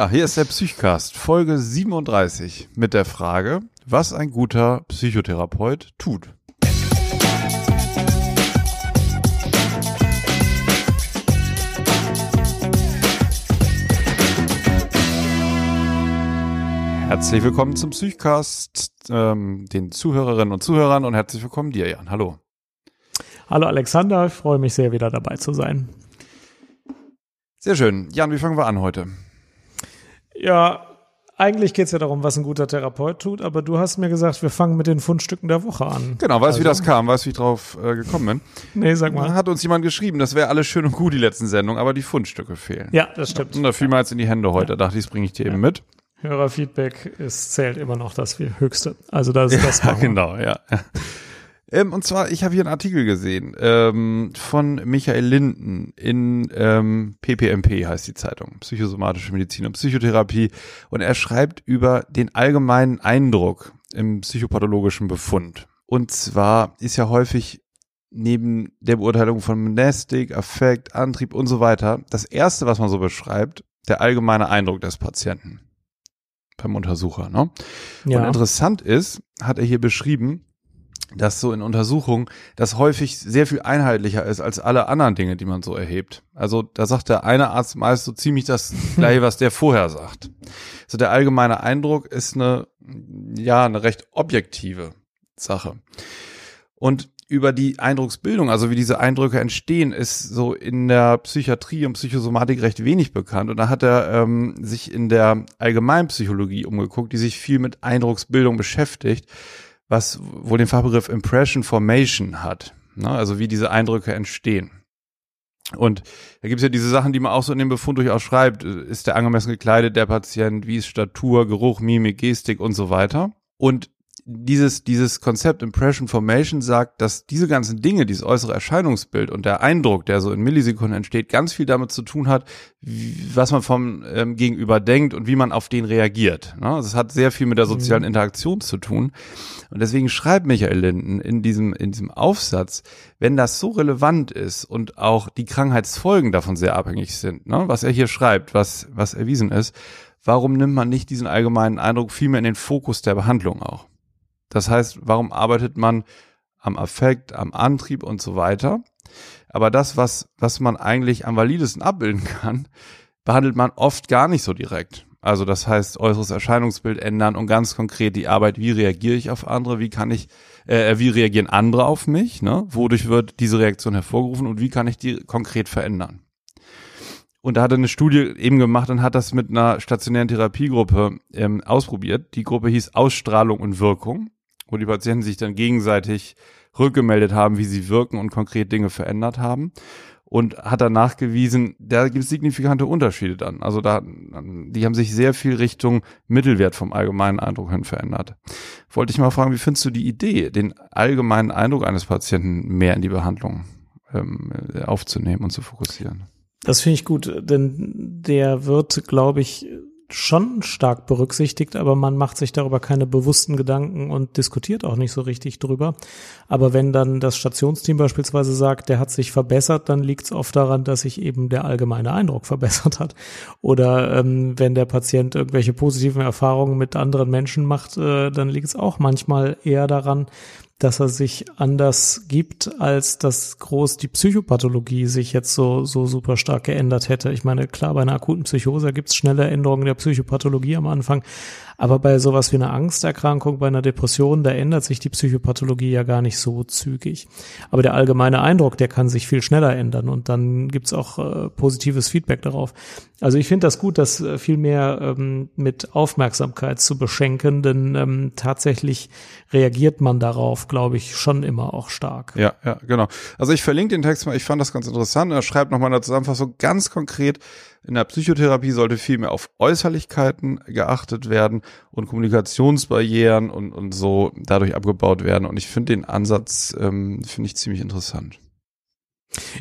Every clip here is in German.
Ja, hier ist der Psychcast, Folge 37 mit der Frage, was ein guter Psychotherapeut tut. Herzlich willkommen zum Psychcast, ähm, den Zuhörerinnen und Zuhörern und herzlich willkommen dir, Jan. Hallo. Hallo Alexander, ich freue mich sehr, wieder dabei zu sein. Sehr schön. Jan, wie fangen wir an heute? Ja, eigentlich geht es ja darum, was ein guter Therapeut tut, aber du hast mir gesagt, wir fangen mit den Fundstücken der Woche an. Genau, weißt du, also. wie das kam? Weißt du, wie ich drauf äh, gekommen bin? Nee, sag mal. Da hat uns jemand geschrieben, das wäre alles schön und gut, die letzten Sendungen, aber die Fundstücke fehlen. Ja, das stimmt. Und da fiel mir jetzt in die Hände heute, ja. dachte ich, das bringe ich dir ja. eben mit. Hörerfeedback ist, zählt immer noch das höchste. Also das ist das. Ja, genau, ja. Ähm, und zwar, ich habe hier einen Artikel gesehen ähm, von Michael Linden in ähm, PPMP heißt die Zeitung, Psychosomatische Medizin und Psychotherapie. Und er schreibt über den allgemeinen Eindruck im psychopathologischen Befund. Und zwar ist ja häufig neben der Beurteilung von Monastik, Affekt, Antrieb und so weiter, das erste, was man so beschreibt, der allgemeine Eindruck des Patienten beim Untersucher. Ne? Ja. Und interessant ist, hat er hier beschrieben, dass so in Untersuchungen das häufig sehr viel einheitlicher ist als alle anderen Dinge, die man so erhebt. Also da sagt der eine Arzt meist so ziemlich das gleiche, was der vorher sagt. So der allgemeine Eindruck ist eine, ja, eine recht objektive Sache. Und über die Eindrucksbildung, also wie diese Eindrücke entstehen, ist so in der Psychiatrie und Psychosomatik recht wenig bekannt. Und da hat er ähm, sich in der Allgemeinpsychologie umgeguckt, die sich viel mit Eindrucksbildung beschäftigt was wohl den Fachbegriff Impression Formation hat. Ne? Also wie diese Eindrücke entstehen. Und da gibt es ja diese Sachen, die man auch so in dem Befund durchaus schreibt. Ist der angemessen gekleidet, der Patient? Wie ist Statur, Geruch, Mimik, Gestik und so weiter? Und dieses, dieses Konzept Impression Formation sagt, dass diese ganzen Dinge, dieses äußere Erscheinungsbild und der Eindruck, der so in Millisekunden entsteht, ganz viel damit zu tun hat, wie, was man vom ähm, Gegenüber denkt und wie man auf den reagiert. Ne? Also es hat sehr viel mit der sozialen mhm. Interaktion zu tun. Und deswegen schreibt Michael Linden in diesem, in diesem Aufsatz, wenn das so relevant ist und auch die Krankheitsfolgen davon sehr abhängig sind, ne? was er hier schreibt, was, was erwiesen ist, warum nimmt man nicht diesen allgemeinen Eindruck vielmehr in den Fokus der Behandlung auch? Das heißt, warum arbeitet man am Affekt, am Antrieb und so weiter? Aber das, was, was man eigentlich am validesten abbilden kann, behandelt man oft gar nicht so direkt. Also das heißt, äußeres Erscheinungsbild ändern und ganz konkret die Arbeit, wie reagiere ich auf andere, wie kann ich, äh, wie reagieren andere auf mich, ne? wodurch wird diese Reaktion hervorgerufen und wie kann ich die konkret verändern. Und da hat er eine Studie eben gemacht und hat das mit einer stationären Therapiegruppe ähm, ausprobiert. Die Gruppe hieß Ausstrahlung und Wirkung wo die Patienten sich dann gegenseitig rückgemeldet haben, wie sie wirken und konkret Dinge verändert haben. Und hat dann nachgewiesen, da gibt es signifikante Unterschiede dann. Also da, die haben sich sehr viel Richtung Mittelwert vom allgemeinen Eindruck hin verändert. Wollte ich mal fragen, wie findest du die Idee, den allgemeinen Eindruck eines Patienten mehr in die Behandlung ähm, aufzunehmen und zu fokussieren? Das finde ich gut, denn der wird, glaube ich, schon stark berücksichtigt, aber man macht sich darüber keine bewussten Gedanken und diskutiert auch nicht so richtig drüber. Aber wenn dann das Stationsteam beispielsweise sagt, der hat sich verbessert, dann liegt es oft daran, dass sich eben der allgemeine Eindruck verbessert hat. Oder ähm, wenn der Patient irgendwelche positiven Erfahrungen mit anderen Menschen macht, äh, dann liegt es auch manchmal eher daran, dass er sich anders gibt, als dass groß die Psychopathologie sich jetzt so, so super stark geändert hätte. Ich meine, klar, bei einer akuten Psychose gibt es schnelle Änderungen der Psychopathologie am Anfang, aber bei sowas wie einer Angsterkrankung, bei einer Depression, da ändert sich die Psychopathologie ja gar nicht so zügig. Aber der allgemeine Eindruck, der kann sich viel schneller ändern und dann gibt's auch äh, positives Feedback darauf. Also ich finde das gut, das äh, viel mehr ähm, mit Aufmerksamkeit zu beschenken, denn ähm, tatsächlich reagiert man darauf, glaube ich, schon immer auch stark. Ja, ja, genau. Also ich verlinke den Text mal, ich fand das ganz interessant. Er schreibt nochmal in der Zusammenfassung ganz konkret, in der Psychotherapie sollte viel mehr auf Äußerlichkeiten geachtet werden und Kommunikationsbarrieren und, und so dadurch abgebaut werden. Und ich finde den Ansatz, ähm, finde ich ziemlich interessant.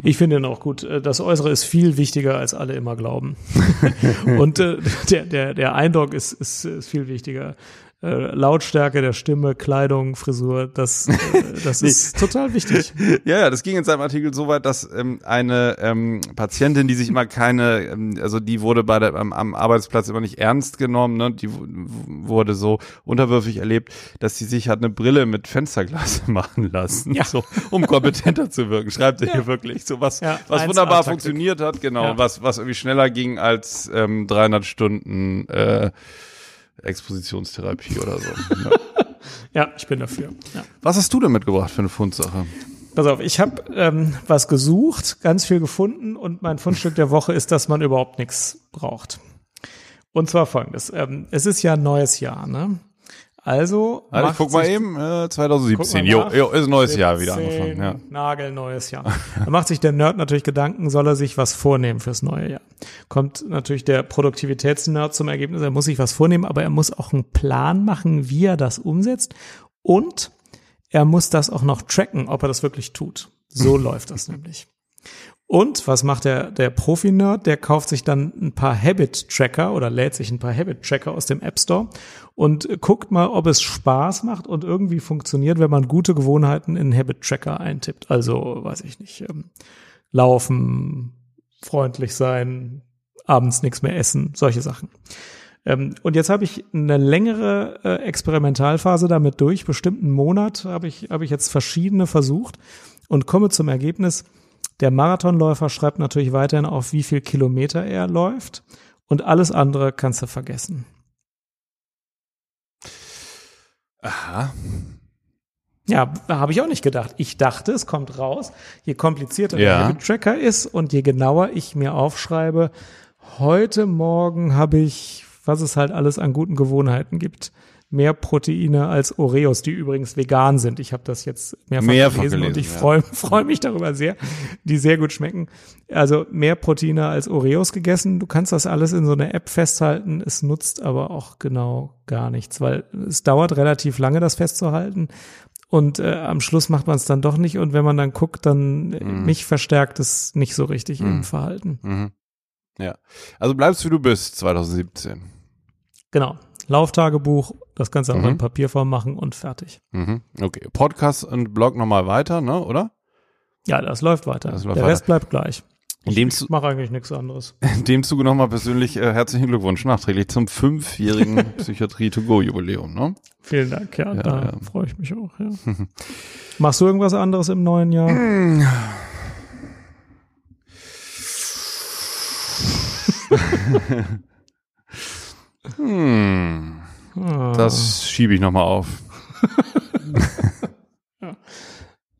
Ich finde ihn auch gut. Das Äußere ist viel wichtiger, als alle immer glauben. und äh, der, der, der Eindruck ist, ist, ist viel wichtiger. Äh, Lautstärke der Stimme, Kleidung, Frisur, das, äh, das ist total wichtig. Ja, ja, das ging in seinem Artikel so weit, dass ähm, eine ähm, Patientin, die sich immer keine, ähm, also die wurde bei der, am, am Arbeitsplatz immer nicht ernst genommen, ne? die wurde so unterwürfig erlebt, dass sie sich hat eine Brille mit Fensterglas machen lassen, Ja. so, um kompetenter zu wirken. Schreibt er hier wirklich so was, Ja, was 1A wunderbar funktioniert hat, genau, Ja. was, was irgendwie schneller ging als ähm, 300 Stunden äh, Expositionstherapie oder so. Ja. Ja, ich bin dafür. Ja. Was hast du denn mitgebracht für eine Fundsache? Pass auf, ich habe ähm, was gesucht, ganz viel gefunden und mein Fundstück der Woche ist, dass man überhaupt nichts braucht. Und zwar folgendes. Ähm, es ist ja ein neues Jahr, ne? Also, Also ich macht guck mal sich- eben, äh, 2017. Guck mal Jo, jo, ist ein neues Jahr wieder 17, angefangen. Ja. Nagelneues Jahr. Da macht sich der Nerd natürlich Gedanken, soll er sich was vornehmen fürs neue Jahr. Kommt natürlich der Produktivitätsnerd zum Ergebnis, er muss sich was vornehmen, aber er muss auch einen Plan machen, wie er das umsetzt und er muss das auch noch tracken, ob er das wirklich tut. So läuft das nämlich. Und was macht der, der Profi-Nerd? Der kauft sich dann ein paar Habit-Tracker oder lädt sich ein paar Habit-Tracker aus dem App Store und guckt mal, ob es Spaß macht und irgendwie funktioniert, wenn man gute Gewohnheiten in Habit-Tracker eintippt. Also, weiß ich nicht, ähm, laufen, freundlich sein, abends nichts mehr essen, solche Sachen. Ähm, und jetzt habe ich eine längere äh, Experimentalphase damit durch, bestimmt einen Monat habe ich, habe ich jetzt verschiedene versucht und komme zum Ergebnis, der Marathonläufer schreibt natürlich weiterhin auf, wie viel Kilometer er läuft und alles andere kannst du vergessen. Aha. Ja, habe ich auch nicht gedacht. Ich dachte, es kommt raus, je komplizierter Ja. der Habit-Tracker ist und je genauer ich mir aufschreibe, heute Morgen habe ich, was es halt alles an guten Gewohnheiten gibt, mehr Proteine als Oreos, die übrigens vegan sind. Ich habe das jetzt mehrfach, Mehrfach gelesen, und gelesen, ich ja. freue freu mich darüber sehr, die sehr gut schmecken. Also mehr Proteine als Oreos gegessen. Du kannst das alles in so einer App festhalten. Es nutzt aber auch genau gar nichts, weil es dauert relativ lange, das festzuhalten. Und äh, am Schluss macht man es dann doch nicht. Und wenn man dann guckt, dann äh, Mhm. mich verstärkt es nicht so richtig im Mhm. Verhalten. Mhm. Ja. Also bleibst wie du bist 2017. Genau. Lauftagebuch, das Ganze auch Mhm. in Papierform machen und fertig. Mhm. Okay. Podcast und Blog nochmal weiter, ne, oder? Ja, das läuft weiter. Das läuft Der weiter. Rest bleibt gleich. In dem, Ich mache eigentlich nichts anderes. in dem Zuge nochmal persönlich äh, herzlichen Glückwunsch nachträglich zum fünfjährigen Psychiatrie-to-go-Jubiläum, ne? Vielen Dank, ja, Ja, da ja. freue ich mich auch. Ja. Machst du irgendwas anderes im neuen Jahr? Hm. Ah, Das schiebe ich nochmal auf.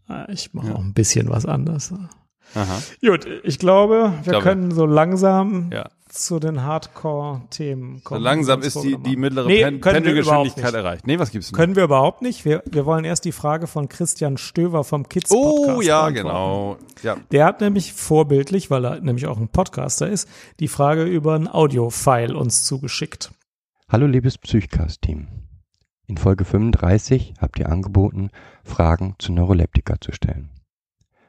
ah, ich mache auch ein bisschen was anderes. Aha. Gut, ich glaube, wir glaube- können so langsam Ja. zu den Hardcore-Themen So kommen. langsam die wir ist die, die mittlere Nee, Pen Pendelgeschwindigkeit erreicht. Nee, was gibt's denn? Können wir überhaupt nicht. Wir, wir wollen erst die Frage von Christian Stöver vom Kids oh, Podcast ja, beantworten. genau. Ja. Der hat nämlich vorbildlich, weil er nämlich auch ein Podcaster ist, die Frage über ein Audio-File uns zugeschickt. Hallo liebes Psychcast-Team. In Folge 35 habt ihr angeboten, Fragen zu Neuroleptika zu stellen.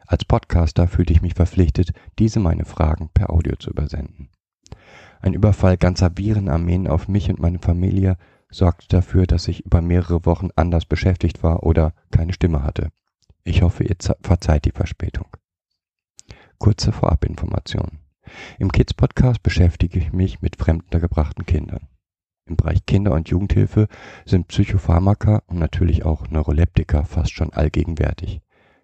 Als Podcaster fühlte ich mich verpflichtet, diese meine Fragen per Audio zu übersenden. Ein Überfall ganzer Virenarmeen auf mich und meine Familie sorgte dafür, dass ich über mehrere Wochen anders beschäftigt war oder keine Stimme hatte. Ich hoffe, ihr ze- verzeiht die Verspätung. Kurze Vorabinformation. Im Kids Podcast beschäftige ich mich mit fremdengebrachten Kindern. Im Bereich Kinder- und Jugendhilfe sind Psychopharmaka und natürlich auch Neuroleptika fast schon allgegenwärtig.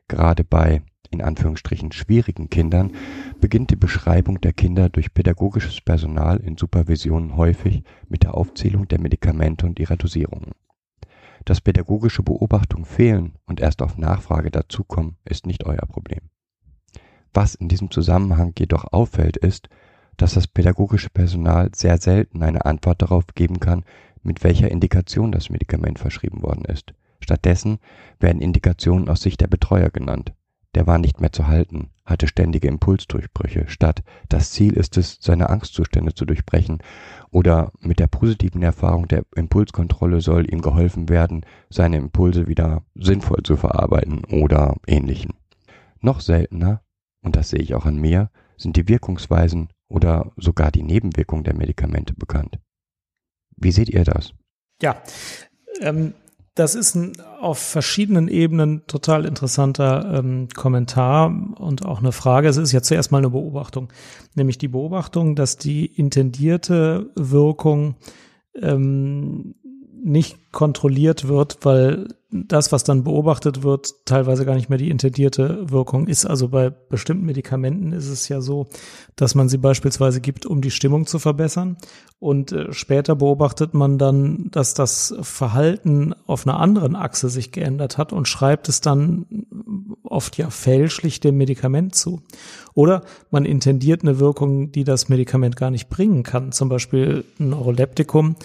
Gerade bei, in Anführungsstrichen, schwierigen Kindern beginnt die Beschreibung der Kinder durch pädagogisches Personal in Supervisionen häufig mit der Aufzählung der Medikamente und ihrer Dosierungen. Dass pädagogische Beobachtungen fehlen und erst auf Nachfrage dazukommen, ist nicht euer Problem. Was in diesem Zusammenhang jedoch auffällt, ist, dass das pädagogische Personal sehr selten eine Antwort darauf geben kann, mit welcher Indikation das Medikament verschrieben worden ist. Stattdessen werden Indikationen aus Sicht der Betreuer genannt. Der war nicht mehr zu halten, hatte ständige Impulsdurchbrüche, statt das Ziel ist es, seine Angstzustände zu durchbrechen oder mit der positiven Erfahrung der Impulskontrolle soll ihm geholfen werden, seine Impulse wieder sinnvoll zu verarbeiten oder ähnlichen. Noch seltener, und das sehe ich auch an mir, sind die Wirkungsweisen oder sogar die Nebenwirkungen der Medikamente bekannt. Wie seht ihr das? Ja, Ähm, das ist ein auf verschiedenen Ebenen total interessanter ähm, Kommentar und auch eine Frage. Es ist ja zuerst mal eine Beobachtung, nämlich die Beobachtung, dass die intendierte Wirkung ähm, nicht kontrolliert wird, weil das, was dann beobachtet wird, teilweise gar nicht mehr die intendierte Wirkung ist. Also bei bestimmten Medikamenten ist es ja so, dass man sie beispielsweise gibt, um die Stimmung zu verbessern. Und äh, später beobachtet man dann, dass das Verhalten auf einer anderen Achse sich geändert hat und schreibt es dann oft ja fälschlich dem Medikament zu. Oder man intendiert eine Wirkung, die das Medikament gar nicht bringen kann. Zum Beispiel ein Neuroleptikum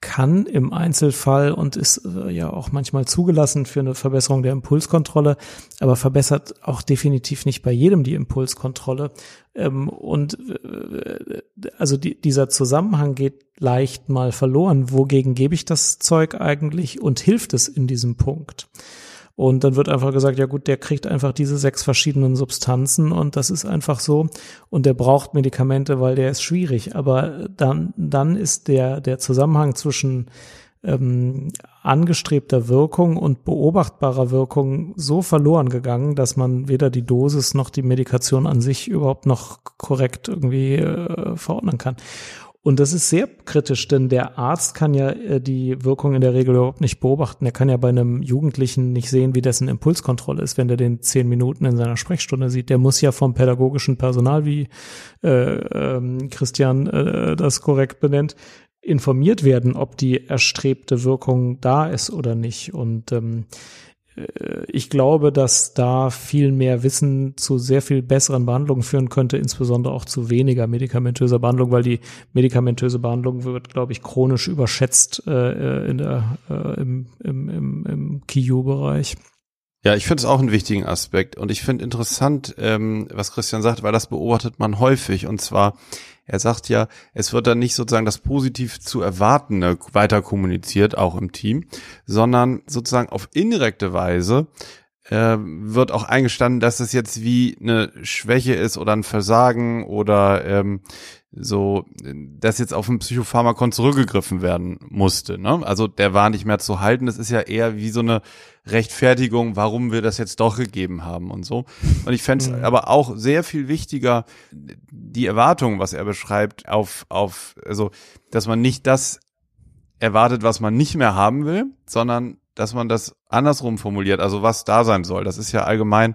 kann im Einzelfall und ist äh, ja auch manchmal zugelassen für eine Verbesserung der Impulskontrolle, aber verbessert auch definitiv nicht bei jedem die Impulskontrolle. Ähm, und äh, also die, dieser Zusammenhang geht leicht mal verloren. Wogegen gebe ich das Zeug eigentlich und hilft es in diesem Punkt? Und dann wird einfach gesagt, ja gut, der kriegt einfach diese sechs verschiedenen Substanzen und das ist einfach so. Und der braucht Medikamente, weil der ist schwierig. Aber dann, dann ist der, der Zusammenhang zwischen ähm, angestrebter Wirkung und beobachtbarer Wirkung so verloren gegangen, dass man weder die Dosis noch die Medikation an sich überhaupt noch korrekt irgendwie äh, verordnen kann. Und das ist sehr kritisch, denn der Arzt kann ja äh, die Wirkung in der Regel überhaupt nicht beobachten. Er kann ja bei einem Jugendlichen nicht sehen, wie dessen Impulskontrolle ist, wenn er den zehn Minuten in seiner Sprechstunde sieht. Der muss ja vom pädagogischen Personal, wie äh, ähm, Christian äh, das korrekt benennt, informiert werden, ob die erstrebte Wirkung da ist oder nicht. Und ähm, äh, ich glaube, dass da viel mehr Wissen zu sehr viel besseren Behandlungen führen könnte, insbesondere auch zu weniger medikamentöser Behandlung, weil die medikamentöse Behandlung wird, glaube ich, chronisch überschätzt äh, in der, äh, im, im, im, im KIU-Bereich. Ja, ich finde es auch einen wichtigen Aspekt und ich finde interessant, ähm, was Christian sagt, weil das beobachtet man häufig und zwar er sagt ja, es wird dann nicht sozusagen das positiv zu erwartende weiter kommuniziert, auch im Team, sondern sozusagen auf indirekte Weise äh, wird auch eingestanden, dass es jetzt wie eine Schwäche ist oder ein Versagen oder ähm, so, dass jetzt auf ein Psychopharmakon zurückgegriffen werden musste. Ne? Also der war nicht mehr zu halten. Das ist ja eher wie so eine Rechtfertigung, warum wir das jetzt doch gegeben haben und so. Und ich fände es mhm. aber auch sehr viel wichtiger, die Erwartungen, was er beschreibt, auf, auf, also, dass man nicht das erwartet, was man nicht mehr haben will, sondern dass man das andersrum formuliert, also was da sein soll. Das ist ja allgemein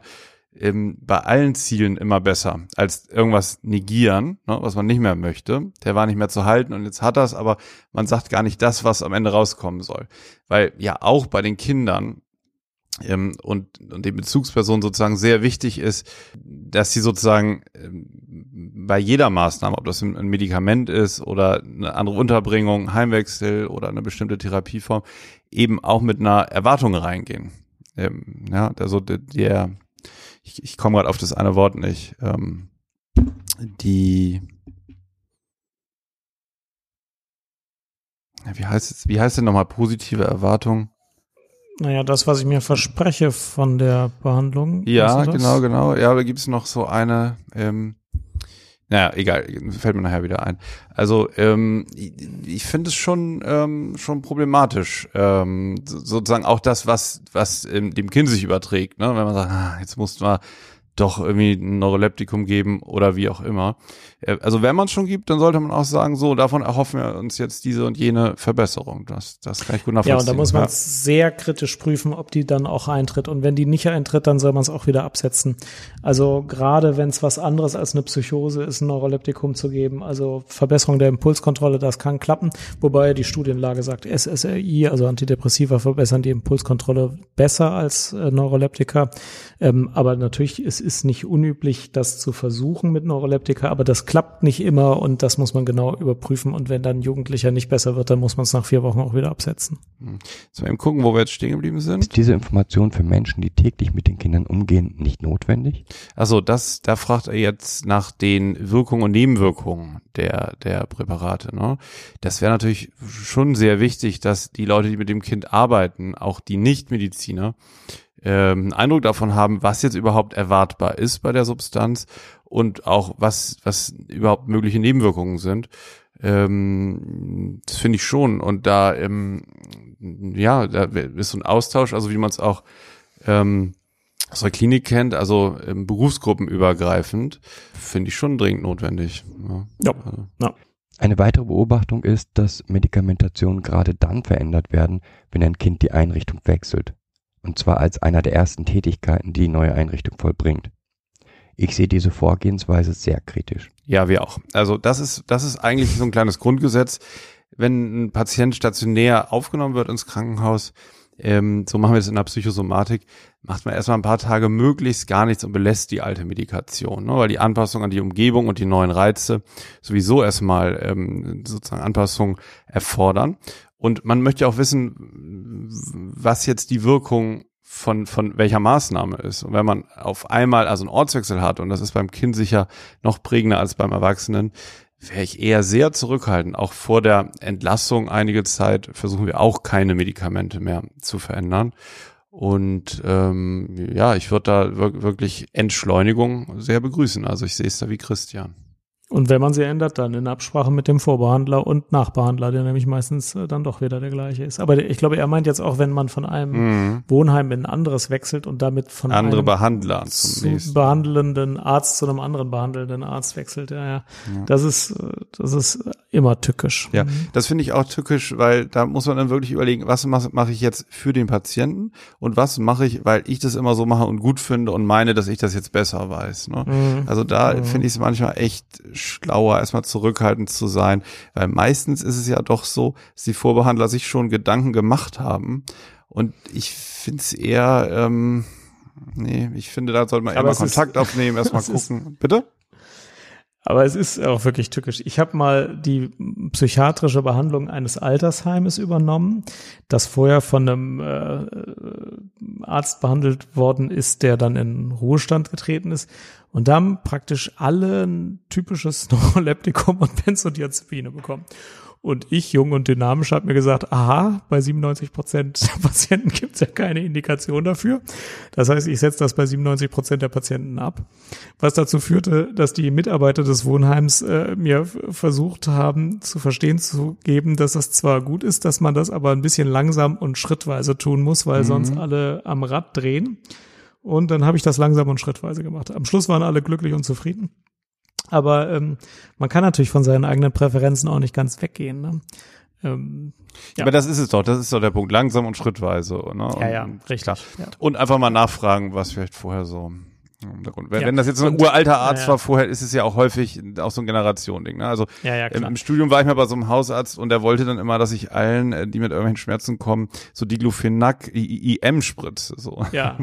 ähm, bei allen Zielen immer besser als irgendwas negieren, ne, was man nicht mehr möchte. Der war nicht mehr zu halten und jetzt hat es, aber man sagt gar nicht das, was am Ende rauskommen soll. Weil ja auch bei den Kindern ähm, und, und den Bezugspersonen sozusagen sehr wichtig ist, dass sie sozusagen ähm, bei jeder Maßnahme, ob das ein, ein Medikament ist oder eine andere Unterbringung, Heimwechsel oder eine bestimmte Therapieform, eben auch mit einer Erwartung reingehen. Ähm, ja, also der, der ich, ich komme gerade auf das eine Wort nicht. Ähm, die wie heißt es, wie heißt denn nochmal positive Erwartung? Naja, das, was ich mir verspreche von der Behandlung. Ja, genau, genau. Ja, da gibt es noch so eine, ähm, naja, egal, fällt mir nachher wieder ein. Also ähm, ich, ich finde es schon ähm, schon problematisch, ähm, sozusagen auch das, was was ähm, dem Kind sich überträgt, ne? Wenn man sagt, ah, jetzt musst du mal doch irgendwie ein Neuroleptikum geben oder wie auch immer. Äh, also wenn man es schon gibt, dann sollte man auch sagen, so, davon erhoffen wir uns jetzt diese und jene Verbesserung. Das, das kann ich gut nachvollziehen. Ja, und da muss man ja. sehr kritisch prüfen, ob die dann auch eintritt. Und wenn die nicht eintritt, dann soll man es auch wieder absetzen. Also gerade wenn es was anderes als eine Psychose ist, ein Neuroleptikum zu geben, also Verbesserung der Impulskontrolle, das kann klappen. Wobei die Studienlage sagt, SSRI, also Antidepressiva, verbessern die Impulskontrolle besser als äh, Neuroleptika. Ähm, aber natürlich ist ist nicht unüblich, das zu versuchen mit Neuroleptika, aber das klappt nicht immer und das muss man genau überprüfen. Und wenn dann Jugendlicher nicht besser wird, dann muss man es nach vier Wochen auch wieder absetzen. Hm. Sollen wir eben gucken, wo wir jetzt stehen geblieben sind? Ist diese Information für Menschen, die täglich mit den Kindern umgehen, nicht notwendig? Also das, da fragt er jetzt nach den Wirkungen und Nebenwirkungen der, der Präparate. Ne? Das wäre natürlich schon sehr wichtig, dass die Leute, die mit dem Kind arbeiten, auch die Nichtmediziner, ähm, Eindruck davon haben, was jetzt überhaupt erwartbar ist bei der Substanz und auch was, was überhaupt mögliche Nebenwirkungen sind. Ähm, das finde ich schon. Und da, ähm, ja, da ist so ein Austausch, also wie man es auch ähm, aus der Klinik kennt, also ähm, berufsgruppenübergreifend, finde ich schon dringend notwendig. Ja. Ja. Also, ja. Eine weitere Beobachtung ist, dass Medikamentationen gerade dann verändert werden, wenn ein Kind die Einrichtung wechselt. Und zwar als einer der ersten Tätigkeiten, die die neue Einrichtung vollbringt. Ich sehe diese Vorgehensweise sehr kritisch. Ja, wir auch. Also das ist, das ist eigentlich so ein kleines Grundgesetz. Wenn ein Patient stationär aufgenommen wird ins Krankenhaus, ähm, so machen wir das in der Psychosomatik, macht man erstmal ein paar Tage möglichst gar nichts und belässt die alte Medikation, ne? weil die Anpassung an die Umgebung und die neuen Reize sowieso erstmal ähm, sozusagen Anpassung erfordern. Und man möchte auch wissen, was jetzt die Wirkung von, von welcher Maßnahme ist. Und wenn man auf einmal also einen Ortswechsel hat, und das ist beim Kind sicher noch prägender als beim Erwachsenen, wäre ich eher sehr zurückhaltend. Auch vor der Entlassung einige Zeit versuchen wir auch keine Medikamente mehr zu verändern. Und ähm, ja, ich würde da wirklich Entschleunigung sehr begrüßen. Also ich sehe es da wie Christian. Und wenn man sie ändert, dann in Absprache mit dem Vorbehandler und Nachbehandler, der nämlich meistens äh, dann doch wieder der gleiche ist. Aber ich glaube, er meint jetzt auch, wenn man von einem Mhm. Wohnheim in ein anderes wechselt und damit von Andere einem Behandler zum behandelnden Arzt zu einem anderen behandelnden Arzt wechselt. Ja, ja. Ja. Das ist, äh, das ist immer tückisch. Ja, das finde ich auch tückisch, weil da muss man dann wirklich überlegen, was mache mach ich jetzt für den Patienten und was mache ich, weil ich das immer so mache und gut finde und meine, dass ich das jetzt besser weiß. Ne? Mhm. Also da Mhm. finde ich es manchmal echt schlauer, erstmal zurückhaltend zu sein, weil meistens ist es ja doch so, dass die Vorbehandler sich schon Gedanken gemacht haben und ich finde es eher, ähm, nee, ich finde, da sollte man immer es ist- Kontakt aufnehmen, erstmal es ist- gucken. Bitte? Aber es ist auch wirklich tückisch. Ich habe mal die psychiatrische Behandlung eines Altersheimes übernommen, das vorher von einem äh, Arzt behandelt worden ist, der dann in Ruhestand getreten ist. Und da haben praktisch alle ein typisches Neuroleptikum und Benzodiazepine bekommen. Und ich, jung und dynamisch, habe mir gesagt, aha, bei 97 Prozent der Patienten gibt es ja keine Indikation dafür. Das heißt, ich setze das bei 97 Prozent der Patienten ab. Was dazu führte, dass die Mitarbeiter des Wohnheims äh, mir versucht haben zu verstehen zu geben, dass das zwar gut ist, dass man das aber ein bisschen langsam und schrittweise tun muss, weil Mhm. sonst alle am Rad drehen. Und dann habe ich das langsam und schrittweise gemacht. Am Schluss waren alle glücklich und zufrieden. Aber ähm, man kann natürlich von seinen eigenen Präferenzen auch nicht ganz weggehen. Ne? Ähm, Ja. Aber das ist es doch, das ist doch der Punkt, langsam und schrittweise. Ne? ja, ja, Und richtig. Klar. Ja. Und einfach mal nachfragen, was vielleicht vorher so. Wenn, Ja. wenn das jetzt so ein Und- uralter Arzt ja, ja. war vorher, ist es ja auch häufig auch so ein Generation-Ding. Ne? Also im, im Studium war ich mal bei so einem Hausarzt und der wollte dann immer, dass ich allen, äh, die mit irgendwelchen Schmerzen kommen, so Diclofenac I- IM spritze. So. Ja.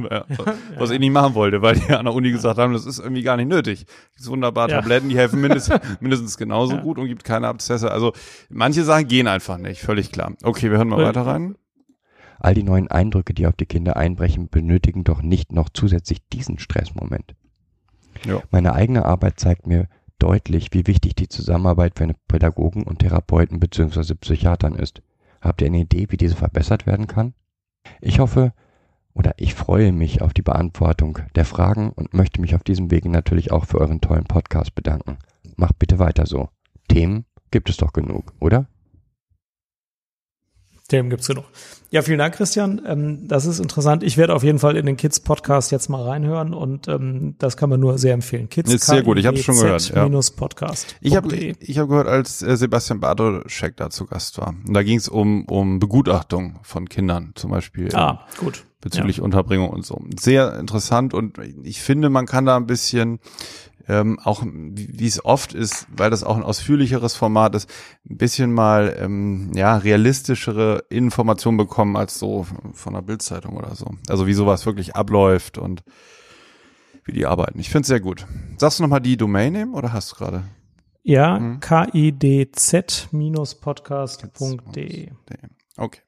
Was ich nicht machen wollte, weil die an der Uni gesagt haben, das ist irgendwie gar nicht nötig. Das ist wunderbar. Tabletten, die helfen mindestens, mindestens genauso gut und gibt keine Abzesse. Also manche Sachen gehen einfach nicht, völlig klar. Okay, wir hören mal Weil- weiter rein. All die neuen Eindrücke, die auf die Kinder einbrechen, benötigen doch nicht noch zusätzlich diesen Stressmoment. Ja. Meine eigene Arbeit zeigt mir deutlich, wie wichtig die Zusammenarbeit für Pädagogen und Therapeuten bzw. Psychiatern ist. Habt ihr eine Idee, wie diese verbessert werden kann? Ich hoffe oder ich freue mich auf die Beantwortung der Fragen und möchte mich auf diesem Wege natürlich auch für euren tollen Podcast bedanken. Macht bitte weiter so. Themen gibt es doch genug, oder? Dem gibt's genug. Ja, vielen Dank, Christian. Ähm, das ist interessant. Ich werde auf jeden Fall in den Kids Podcast jetzt mal reinhören und ähm, das kann man nur sehr empfehlen. Kids Ist sehr gut, ich hab's schon gehört, ja. Podcast. Ich habe ich hab gehört, als äh, Sebastian Bartoschek da zu Gast war. Und da ging es um, um Begutachtung von Kindern, zum Beispiel Ah, gut. bezüglich Unterbringung und so. Sehr interessant und ich finde, man kann da ein bisschen ähm, auch, wie es oft ist, weil das auch ein ausführlicheres Format ist, ein bisschen mal ähm, ja realistischere Informationen bekommen als so von der Bildzeitung oder so. Also wie sowas wirklich abläuft und wie die arbeiten. Ich finde es sehr gut. Sagst du nochmal die Domain Name oder hast du gerade? Ja, Hm. kidz-podcast.de. Okay.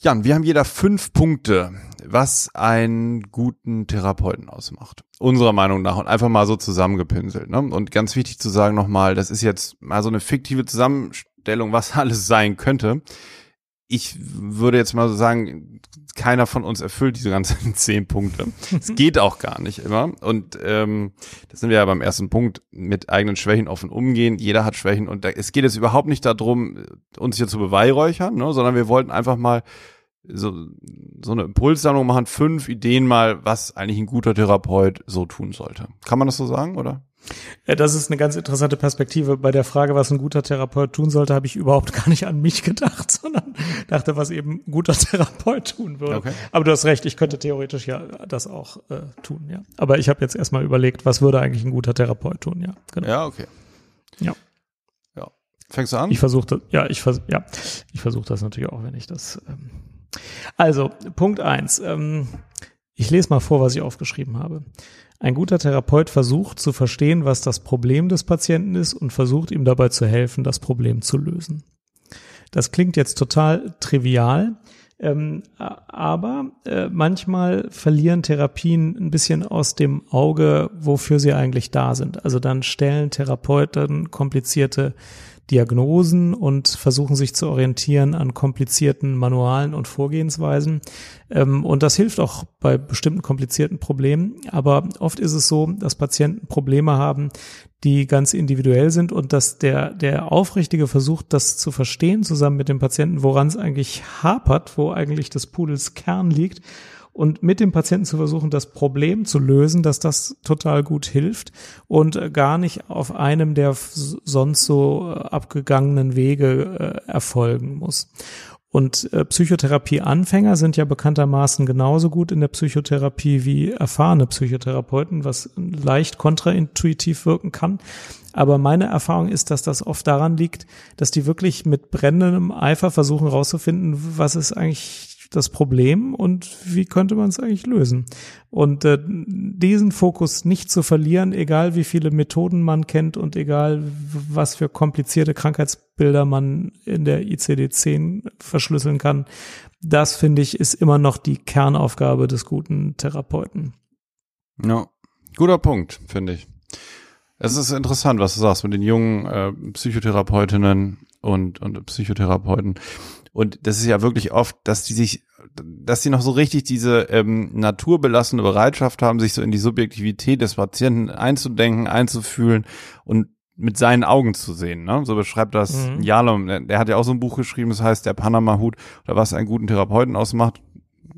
Jan, wir haben jeder fünf Punkte, was einen guten Therapeuten ausmacht. Unserer Meinung nach und einfach mal so zusammengepinselt. Ne? Und ganz wichtig zu sagen nochmal, das ist jetzt mal so eine fiktive Zusammenstellung, was alles sein könnte. Ich würde jetzt mal so sagen, keiner von uns erfüllt diese ganzen zehn Punkte. Es geht auch gar nicht immer. Und ähm, das sind wir ja beim ersten Punkt, mit eigenen Schwächen offen umgehen. Jeder hat Schwächen und da, es geht jetzt überhaupt nicht darum, uns hier zu beweihräuchern, ne, sondern wir wollten einfach mal so, so eine Impulssammlung machen, fünf Ideen mal, was eigentlich ein guter Therapeut so tun sollte. Kann man das so sagen, oder? Ja, das ist eine ganz interessante Perspektive. Bei der Frage, was ein guter Therapeut tun sollte, habe ich überhaupt gar nicht an mich gedacht, sondern dachte, was eben ein guter Therapeut tun würde. Okay. Aber du hast recht, ich könnte theoretisch ja das auch äh, tun, ja. Aber ich habe jetzt erstmal überlegt, was würde eigentlich ein guter Therapeut tun, ja. Genau. Ja, okay. Ja. Ja. Fängst du an? Ich versuche ja, ich vers ja, ich versuche das natürlich auch, wenn ich das. Ähm also Punkt eins. Ähm, ich lese mal vor, was ich aufgeschrieben habe. Ein guter Therapeut versucht zu verstehen, was das Problem des Patienten ist und versucht ihm dabei zu helfen, das Problem zu lösen. Das klingt jetzt total trivial, ähm, aber äh, manchmal verlieren Therapien ein bisschen aus dem Auge, wofür sie eigentlich da sind. Also dann stellen Therapeuten komplizierte Diagnosen und versuchen sich zu orientieren an komplizierten Manualen und Vorgehensweisen. Ähm, und das hilft auch bei bestimmten komplizierten Problemen. Aber oft ist es so, dass Patienten Probleme haben, die ganz individuell sind und dass der, der Aufrichtige versucht, das zu verstehen, zusammen mit dem Patienten, woran es eigentlich hapert, wo eigentlich des Pudels Kern liegt und mit dem Patienten zu versuchen, das Problem zu lösen, dass das total gut hilft und äh, gar nicht auf einem der sonst so äh, abgegangenen Wege äh, erfolgen muss. Und äh, Psychotherapie-Anfänger sind ja bekanntermaßen genauso gut in der Psychotherapie wie erfahrene Psychotherapeuten, was leicht kontraintuitiv wirken kann. Aber meine Erfahrung ist, dass das oft daran liegt, dass die wirklich mit brennendem Eifer versuchen herauszufinden, was ist eigentlich das Problem und wie könnte man es eigentlich lösen? Und äh, diesen Fokus nicht zu verlieren, egal wie viele Methoden man kennt und egal was für komplizierte Krankheitsbilder man in der ICD-10 verschlüsseln kann, das finde ich ist immer noch die Kernaufgabe des guten Therapeuten. Ja, guter Punkt, finde ich. Es ist interessant, was du sagst mit den jungen äh, Psychotherapeutinnen und, und Psychotherapeuten. Und das ist ja wirklich oft, dass die sich, dass sie noch so richtig diese ähm, naturbelassene Bereitschaft haben, sich so in die Subjektivität des Patienten einzudenken, einzufühlen und mit seinen Augen zu sehen. Ne? So beschreibt das mhm. Jalom. Der, der, hat ja auch so ein Buch geschrieben, das heißt Der Panama-Hut oder was einen guten Therapeuten ausmacht.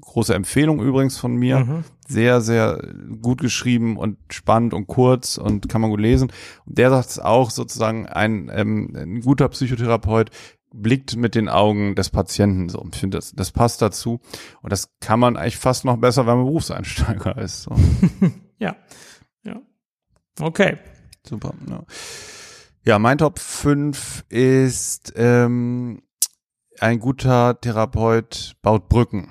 Große Empfehlung übrigens von mir. Mhm. Sehr, sehr gut geschrieben und spannend und kurz und kann man gut lesen. Und der sagt es auch sozusagen, ein, ähm, ein guter Psychotherapeut blickt mit den Augen des Patienten so. Ich finde, das, das passt dazu. Und das kann man eigentlich fast noch besser, wenn man Berufseinsteiger ist. So. ja. Ja. Okay. Super. Ja. ja, mein Top 5 ist ähm, ein guter Therapeut baut Brücken.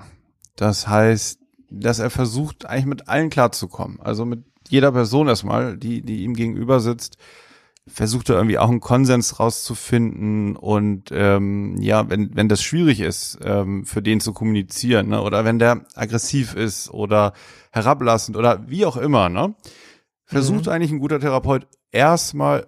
Das heißt, dass er versucht, eigentlich mit allen klarzukommen. Also mit jeder Person erstmal, die, die ihm gegenüber sitzt, versucht er irgendwie auch einen Konsens rauszufinden und ähm, ja, wenn, wenn das schwierig ist, ähm, für den zu kommunizieren, ne, oder wenn der aggressiv ist oder herablassend oder wie auch immer, ne, versucht mhm. eigentlich ein guter Therapeut erstmal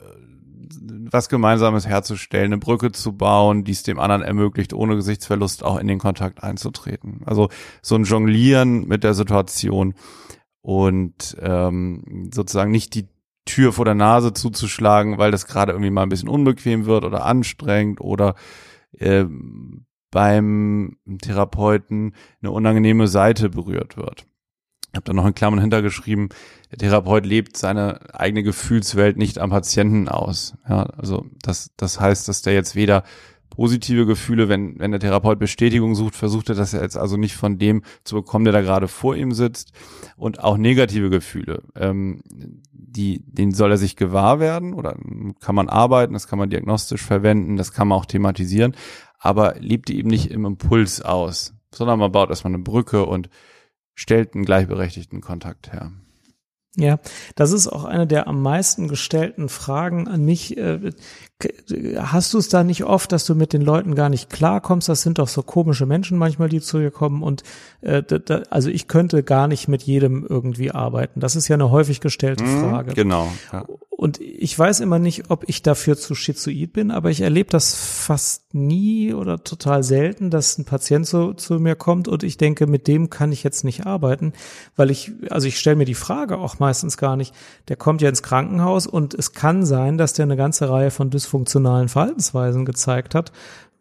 was Gemeinsames herzustellen, eine Brücke zu bauen, die es dem anderen ermöglicht, ohne Gesichtsverlust auch in den Kontakt einzutreten. Also so ein Jonglieren mit der Situation und ähm, sozusagen nicht die Tür vor der Nase zuzuschlagen, weil das gerade irgendwie mal ein bisschen unbequem wird oder anstrengend oder äh, beim Therapeuten eine unangenehme Seite berührt wird. Ich habe da noch in Klammern hintergeschrieben, der Therapeut lebt seine eigene Gefühlswelt nicht am Patienten aus. Ja, also das, das heißt, dass der jetzt weder positive Gefühle, wenn, wenn der Therapeut Bestätigung sucht, versucht er das jetzt also nicht von dem zu bekommen, der da gerade vor ihm sitzt. Und auch negative Gefühle, ähm, die, denen soll er sich gewahr werden oder kann man arbeiten, das kann man diagnostisch verwenden, das kann man auch thematisieren, aber lebt die eben nicht im Impuls aus, sondern man baut erstmal eine Brücke und stellt einen gleichberechtigten Kontakt her. Ja, das ist auch eine der am meisten gestellten Fragen an mich. Äh, hast du es da nicht oft, dass du mit den Leuten gar nicht klarkommst? Das sind doch so komische Menschen manchmal, die zu dir kommen. Und äh, da, also ich könnte gar nicht mit jedem irgendwie arbeiten. Das ist ja eine häufig gestellte mhm, Frage. Genau. Ja. Und ich weiß immer nicht, ob ich dafür zu schizoid bin, aber ich erlebe das fast nie oder total selten, dass ein Patient so zu mir kommt und ich denke, mit dem kann ich jetzt nicht arbeiten, weil ich, also ich stelle mir die Frage auch meistens gar nicht. Der kommt ja ins Krankenhaus und es kann sein, dass der eine ganze Reihe von dysfunktionalen Verhaltensweisen gezeigt hat,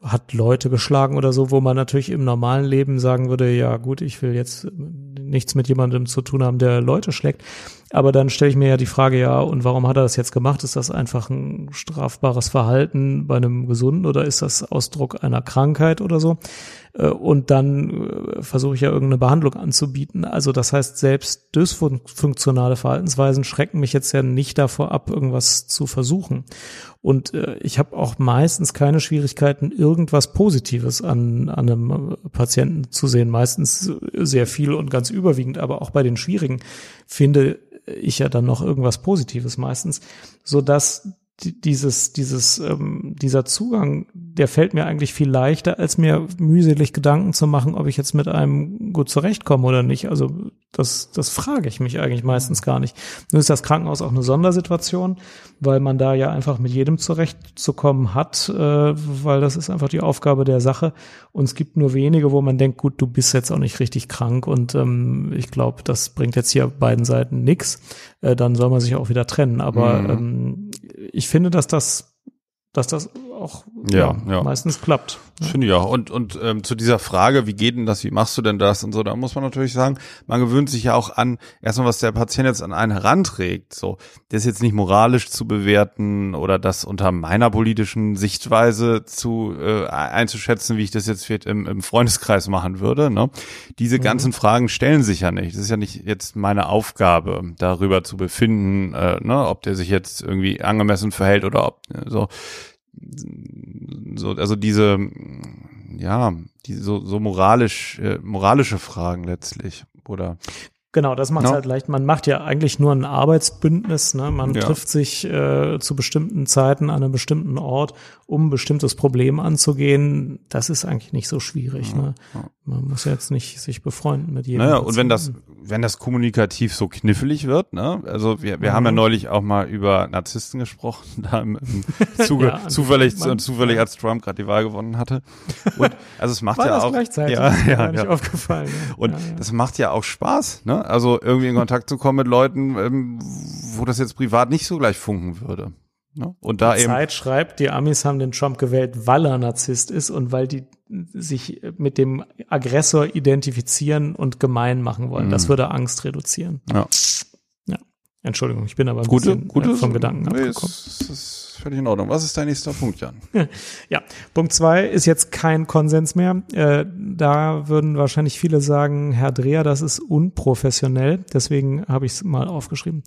hat Leute geschlagen oder so, wo man natürlich im normalen Leben sagen würde, ja gut, ich will jetzt nichts mit jemandem zu tun haben, der Leute schlägt. Aber dann stelle ich mir ja die Frage, ja, und warum hat er das jetzt gemacht? Ist das einfach ein strafbares Verhalten bei einem Gesunden oder ist das Ausdruck einer Krankheit oder so? Äh, und dann äh, versuche ich ja irgendeine Behandlung anzubieten. Also das heißt, selbst dysfunktionale Verhaltensweisen schrecken mich jetzt ja nicht davor ab, irgendwas zu versuchen. Und äh, ich habe auch meistens keine Schwierigkeiten, irgendwas Positives an, an einem Patienten zu sehen. Meistens sehr viel und ganz überwiegend, aber auch bei den schwierigen finde ich ja dann noch irgendwas Positives meistens, so dass dieses, dieses, ähm, dieser Zugang, der fällt mir eigentlich viel leichter, als mir mühselig Gedanken zu machen, ob ich jetzt mit einem gut zurechtkomme oder nicht. Also das, das frage ich mich eigentlich meistens gar nicht. Nun ist das Krankenhaus auch eine Sondersituation, weil man da ja einfach mit jedem zurechtzukommen hat, äh, weil das ist einfach die Aufgabe der Sache. Und es gibt nur wenige, wo man denkt, gut, du bist jetzt auch nicht richtig krank und ähm, ich glaube, das bringt jetzt hier beiden Seiten nix. Äh, dann soll man sich auch wieder trennen. Aber mhm. ähm, ich finde, dass das, dass das auch ja, ja, ja. meistens klappt. Ja. Finde ich auch. Und, und ähm, zu dieser Frage, wie geht denn das, wie machst du denn das und so, da muss man natürlich sagen, man gewöhnt sich ja auch an, erstmal, was der Patient jetzt an einen heranträgt. So, das ist jetzt nicht moralisch zu bewerten oder das unter meiner politischen Sichtweise zu äh, einzuschätzen, wie ich das jetzt im, im Freundeskreis machen würde. Ne? Diese mhm. ganzen Fragen stellen sich ja nicht. Das ist ja nicht jetzt meine Aufgabe, darüber zu befinden, äh, ne, ob der sich jetzt irgendwie angemessen verhält oder ob so so, also diese, ja, die so, so moralisch, äh, moralische Fragen letztlich, oder? Genau, das macht es no. halt leicht. Man macht ja eigentlich nur ein Arbeitsbündnis. Ne? Man ja. trifft sich äh, zu bestimmten Zeiten an einem bestimmten Ort, um ein bestimmtes Problem anzugehen. Das ist eigentlich nicht so schwierig. Ja. Ne? Man muss jetzt nicht sich befreunden mit jedem. Naja, und wenn das, wenn das kommunikativ so knifflig wird, ne? Also wir, wir mhm. haben ja neulich auch mal über Narzissten gesprochen, da im, im Zuge, ja, zufällig, man, zufällig als Trump gerade die Wahl gewonnen hatte. Und also es macht War ja das auch. Gleichzeitig? Ja, ja, ja. aufgefallen. Und das macht ja auch Spaß, ne? Also irgendwie in Kontakt zu kommen mit Leuten, ähm, wo das jetzt privat nicht so gleich funken würde. Ne? Und da die eben. Zeit schreibt, die Amis haben den Trump gewählt, weil er Narzisst ist und weil die sich mit dem Aggressor identifizieren und gemein machen wollen. Mhm. Das würde Angst reduzieren. Ja. Ja. Entschuldigung, ich bin aber ein gute, bisschen gute, äh, vom Gedanken nee, abgekommen. Ist, ist völlig in Ordnung. Was ist dein nächster Punkt, Jan? ja, Punkt zwei ist jetzt kein Konsens mehr. Äh, da würden wahrscheinlich viele sagen, Herr Dreher, das ist unprofessionell. Deswegen habe ich es mal aufgeschrieben.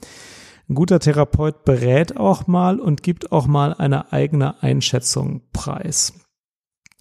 Ein guter Therapeut berät auch mal und gibt auch mal eine eigene Einschätzung preis.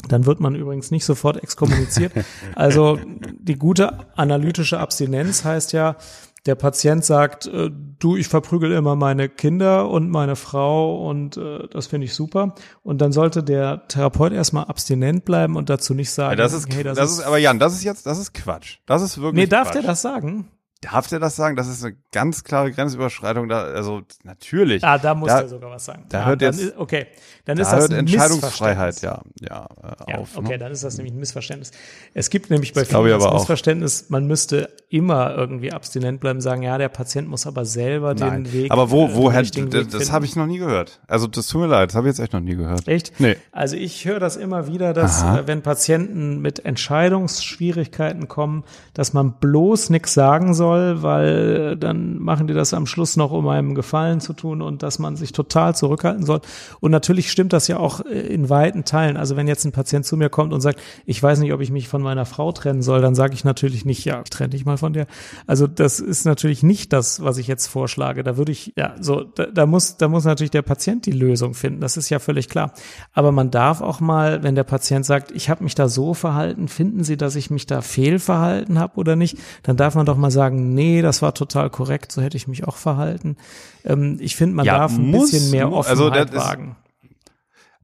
Dann wird man übrigens nicht sofort exkommuniziert. Also die gute analytische Abstinenz heißt ja, der Patient sagt, äh, du, ich verprügel immer meine Kinder und meine Frau und äh, das finde ich super. Und dann sollte der Therapeut erstmal abstinent bleiben und dazu nicht sagen, ja, das ist, hey, das, das ist, ist, aber Jan, das ist jetzt, das ist Quatsch. Das ist wirklich. Nee, darf Quatsch. der das sagen? Darf der das sagen? Das ist eine ganz klare Grenzüberschreitung. Da, also natürlich. Ah, da muss da, er sogar was sagen. Da ja, hört jetzt, ist, okay, dann da ist das hört Entscheidungsfreiheit, ja, ja, äh, ja auf. Okay, ne? dann ist das nämlich ein Missverständnis. Es gibt nämlich bei vielen das Missverständnis, man müsste immer irgendwie abstinent bleiben, sagen, ja, der Patient muss aber selber Nein. den Weg. Aber wo, äh, woher? Das, das habe ich noch nie gehört. Also das tut mir leid, das habe ich jetzt echt noch nie gehört. Echt? Nee. Also ich höre das immer wieder, dass Aha. Äh, wenn Patienten mit Entscheidungsschwierigkeiten kommen, dass man bloß nichts sagen soll, weil äh, dann machen die das am Schluss noch, um einem Gefallen zu tun und dass man sich total zurückhalten soll. Und natürlich stimmt das ja auch äh, in weiten Teilen. Also wenn jetzt ein Patient zu mir kommt und sagt, ich weiß nicht, ob ich mich von meiner Frau trennen soll, dann sage ich natürlich nicht, ja, ich trenne dich mal von der. Also das ist natürlich nicht das, was ich jetzt vorschlage. Da würde ich, ja, so, da, da muss, da muss natürlich der Patient die Lösung finden. Das ist ja völlig klar. Aber man darf auch mal, wenn der Patient sagt, ich habe mich da so verhalten, finden Sie, dass ich mich da fehlverhalten habe oder nicht, dann darf man doch mal sagen, nee, das war total korrekt, so hätte ich mich auch verhalten. Ähm, ich finde, man ja, darf ein muss, bisschen mehr Offenheit also wagen.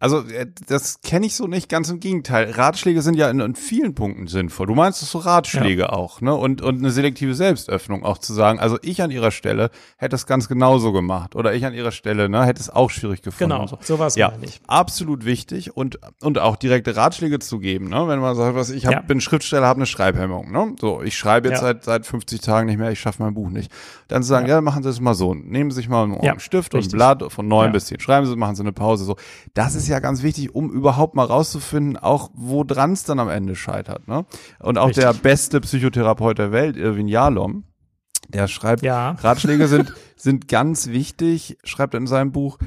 Also äh, das kenne ich so nicht, ganz im Gegenteil. Ratschläge sind ja in, in vielen Punkten sinnvoll. Du meinst es so Ratschläge ja. auch, ne? Und, und eine selektive Selbstöffnung auch zu sagen, also ich an ihrer Stelle hätte es ganz genauso gemacht. Oder ich an ihrer Stelle, ne, hätte es auch schwierig gefunden. Genau, so. sowas ja, meine ich. Absolut wichtig und, und auch direkte Ratschläge zu geben, ne? Wenn man sagt, was ich hab, ja. bin Schriftsteller, habe eine Schreibhemmung, ne? So, ich schreibe jetzt ja. seit, seit 50 Tagen nicht mehr, ich schaffe mein Buch nicht. Dann zu sagen, ja, machen Sie es mal so. Nehmen Sie sich mal einen Stift Richtig. und ein Blatt von neun bis zehn. Schreiben Sie, machen Sie eine Pause. So, das ist ja ganz wichtig, um überhaupt mal rauszufinden, auch wo dran es dann am Ende scheitert. Ne? Und auch Richtig. der beste Psychotherapeut der Welt, Irwin Jalom, der schreibt, ja. Ratschläge sind, sind ganz wichtig, schreibt in seinem Buch,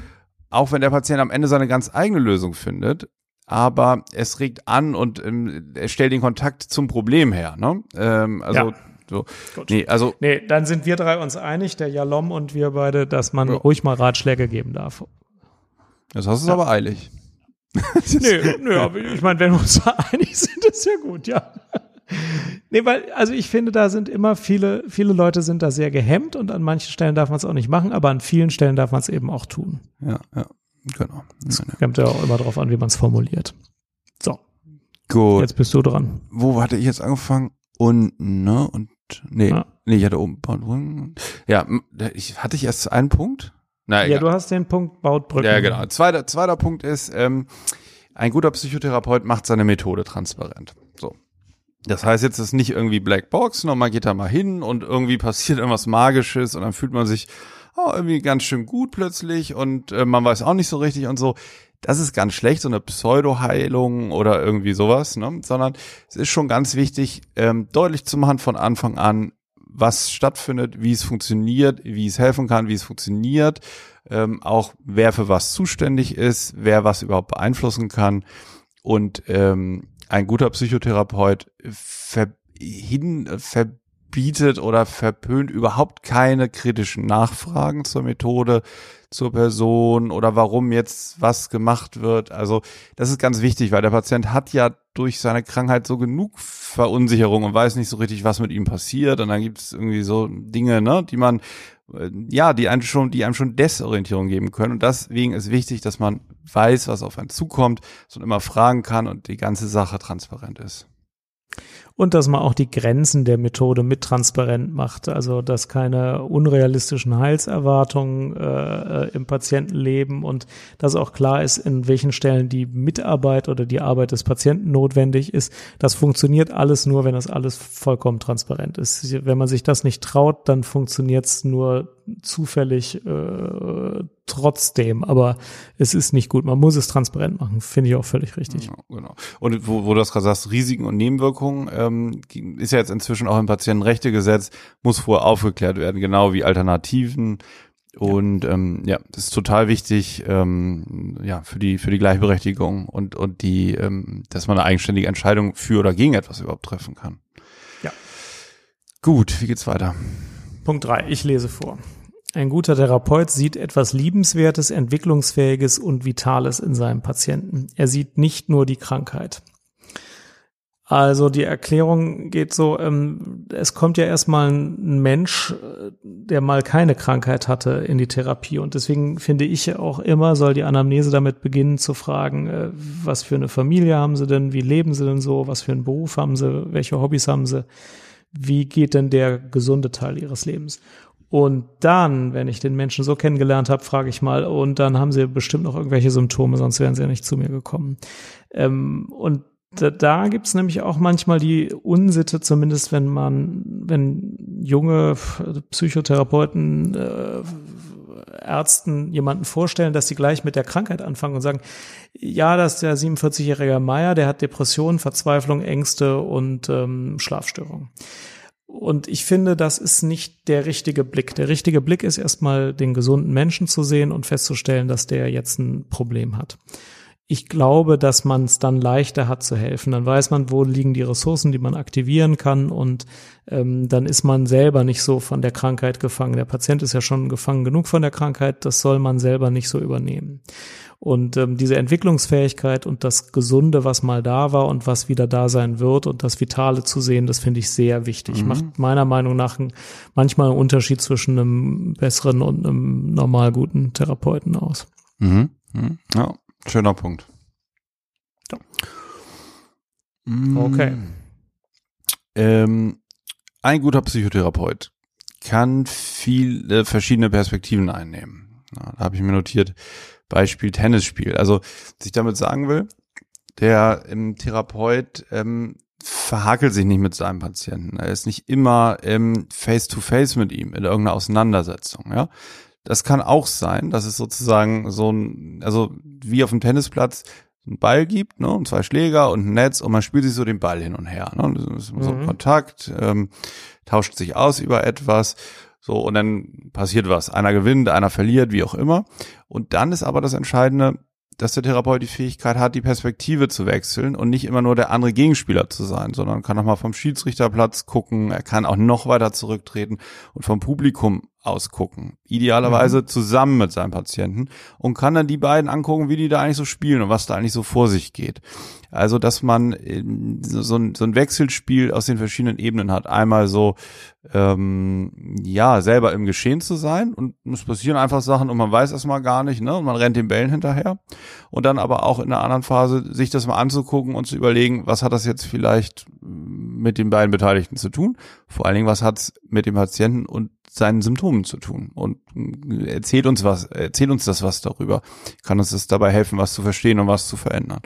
auch wenn der Patient am Ende seine ganz eigene Lösung findet, aber es regt an und ähm, er stellt den Kontakt zum Problem her. Ne? Ähm, also ja. So. Gut. Nee, also. Nee, dann sind wir drei uns einig, der Jalom und wir beide, dass man ja. ruhig mal Ratschläge geben darf. Das hast du ja. aber eilig. nö, nö, aber ich meine, wenn wir uns da einig sind, ist ja gut, ja. Nee, weil, also ich finde, da sind immer viele, viele Leute sind da sehr gehemmt und an manchen Stellen darf man es auch nicht machen, aber an vielen Stellen darf man es eben auch tun. Ja, ja, genau. Es kommt ja auch immer darauf an, wie man es formuliert. So. Gut. Jetzt bist du dran. Wo hatte ich jetzt angefangen? Unten, ne? Und, nee, ja. nee, ich hatte oben, ja, ich, hatte ich erst einen Punkt? Na, ja, du hast den Punkt baut Brücken. Ja, genau. Zweiter, zweiter Punkt ist, ähm, ein guter Psychotherapeut macht seine Methode transparent. So. Das heißt jetzt ist nicht irgendwie Black Box, sondern man geht da mal hin und irgendwie passiert irgendwas Magisches und dann fühlt man sich oh, irgendwie ganz schön gut plötzlich und äh, man weiß auch nicht so richtig und so. Das ist ganz schlecht, so eine Pseudo-Heilung oder irgendwie sowas, ne? sondern es ist schon ganz wichtig, ähm, deutlich zu machen von Anfang an, was stattfindet, wie es funktioniert, wie es helfen kann, wie es funktioniert, ähm, auch wer für was zuständig ist, wer was überhaupt beeinflussen kann. Und ähm, ein guter Psychotherapeut verhin, verbietet oder verpönt überhaupt keine kritischen Nachfragen zur Methode, zur Person oder warum jetzt was gemacht wird. Also das ist ganz wichtig, weil der Patient hat ja durch seine Krankheit so genug Verunsicherung und weiß nicht so richtig, was mit ihm passiert. Und dann gibt es irgendwie so Dinge, ne, die man, äh, ja, die einem schon, die einem schon Desorientierung geben können. Und deswegen ist wichtig, dass man weiß, was auf einen zukommt, so immer fragen kann und die ganze Sache transparent ist und dass man auch die Grenzen der Methode mit transparent macht. Also dass keine unrealistischen Heilserwartungen äh, im Patientenleben und dass auch klar ist, in welchen Stellen die Mitarbeit oder die Arbeit des Patienten notwendig ist. Das funktioniert alles nur, wenn das alles vollkommen transparent ist. Wenn man sich das nicht traut, dann funktioniert es nur zufällig äh, trotzdem, aber es ist nicht gut. Man muss es transparent machen, finde ich auch völlig richtig. Ja, genau. Und wo, wo du das gerade sagst, Risiken und Nebenwirkungen, ähm, ist ja jetzt inzwischen auch im Patientenrechtegesetz, muss vorher aufgeklärt werden, genau wie Alternativen. Und ja. Ähm, ja, das ist total wichtig, ähm, ja, für die für die Gleichberechtigung und und die, ähm, dass man eine eigenständige Entscheidung für oder gegen etwas überhaupt treffen kann. Ja. Gut, wie geht's weiter? Punkt drei. Ich lese vor. Ein guter Therapeut sieht etwas Liebenswertes, Entwicklungsfähiges und Vitales in seinem Patienten. Er sieht nicht nur die Krankheit. Also die Erklärung geht so, ähm, es kommt ja erstmal ein Mensch, der mal keine Krankheit hatte in die Therapie. Und deswegen finde ich auch immer, soll die Anamnese damit beginnen zu fragen, äh, was für eine Familie haben sie denn, wie leben sie denn so, was für einen Beruf haben sie, welche Hobbys haben sie, wie geht denn der gesunde Teil ihres Lebens? Und dann, wenn ich den Menschen so kennengelernt habe, frage ich mal, und dann haben sie bestimmt noch irgendwelche Symptome, sonst wären sie ja nicht zu mir gekommen. Ähm, und da, da gibt es nämlich auch manchmal die Unsitte, zumindest wenn man, wenn junge Psychotherapeuten äh, Ärzten jemanden vorstellen, dass sie gleich mit der Krankheit anfangen und sagen, ja, das ist der 47-jährige Meier, der hat Depressionen, Verzweiflung, Ängste und ähm, Schlafstörungen. Und ich finde, das ist nicht der richtige Blick. Der richtige Blick ist erstmal den gesunden Menschen zu sehen und festzustellen, dass der jetzt ein Problem hat. Ich glaube, dass man es dann leichter hat zu helfen. Dann weiß man, wo liegen die Ressourcen, die man aktivieren kann und ähm, dann ist man selber nicht so von der Krankheit gefangen. Der Patient ist ja schon gefangen genug von der Krankheit, das soll man selber nicht so übernehmen. Und ähm, diese Entwicklungsfähigkeit und das Gesunde, was mal da war und was wieder da sein wird und das Vitale zu sehen, das finde ich sehr wichtig. Mhm. Macht meiner Meinung nach ein, manchmal einen Unterschied zwischen einem besseren und einem normal guten Therapeuten aus. Mhm. Mhm. Ja, Schöner Punkt. Ja. Mm. Okay. Ähm, ein guter Psychotherapeut kann viele verschiedene Perspektiven einnehmen. Ja, da habe ich mir notiert, Beispiel Tennisspiel. Also, was ich damit sagen will, der ähm, Therapeut ähm, verhakelt sich nicht mit seinem Patienten. Er ist nicht immer ähm, face to face mit ihm in irgendeiner Auseinandersetzung. Ja, das kann auch sein, dass es sozusagen so ein, also wie auf dem Tennisplatz einen Ball gibt, ne, und zwei Schläger und ein Netz und man spielt sich so den Ball hin und her. Ne, ist so ein Mhm. Kontakt, ähm, tauscht sich aus über etwas, so und dann passiert was. Einer gewinnt, einer verliert, wie auch immer. Und dann ist aber das Entscheidende, dass der Therapeut die Fähigkeit hat, die Perspektive zu wechseln und nicht immer nur der andere Gegenspieler zu sein, sondern kann auch mal vom Schiedsrichterplatz gucken, er kann auch noch weiter zurücktreten und vom Publikum aus gucken. Idealerweise zusammen mit seinem Patienten und kann dann die beiden angucken, wie die da eigentlich so spielen und was da eigentlich so vor sich geht. Also, dass man ähm, so, ein, so ein Wechselspiel aus den verschiedenen Ebenen hat. Einmal so, ähm, ja, selber im Geschehen zu sein und es passieren einfach Sachen und man weiß erstmal gar nicht, ne, und man rennt den Bällen hinterher. Und dann aber auch in einer anderen Phase sich das mal anzugucken und zu überlegen, was hat das jetzt vielleicht mit den beiden Beteiligten zu tun? Vor allen Dingen, was hat es mit dem Patienten und seinen Symptomen zu tun? Und äh, erzählt uns was, erzählt uns das was darüber. Kann uns das dabei helfen, was zu verstehen und was zu verändern?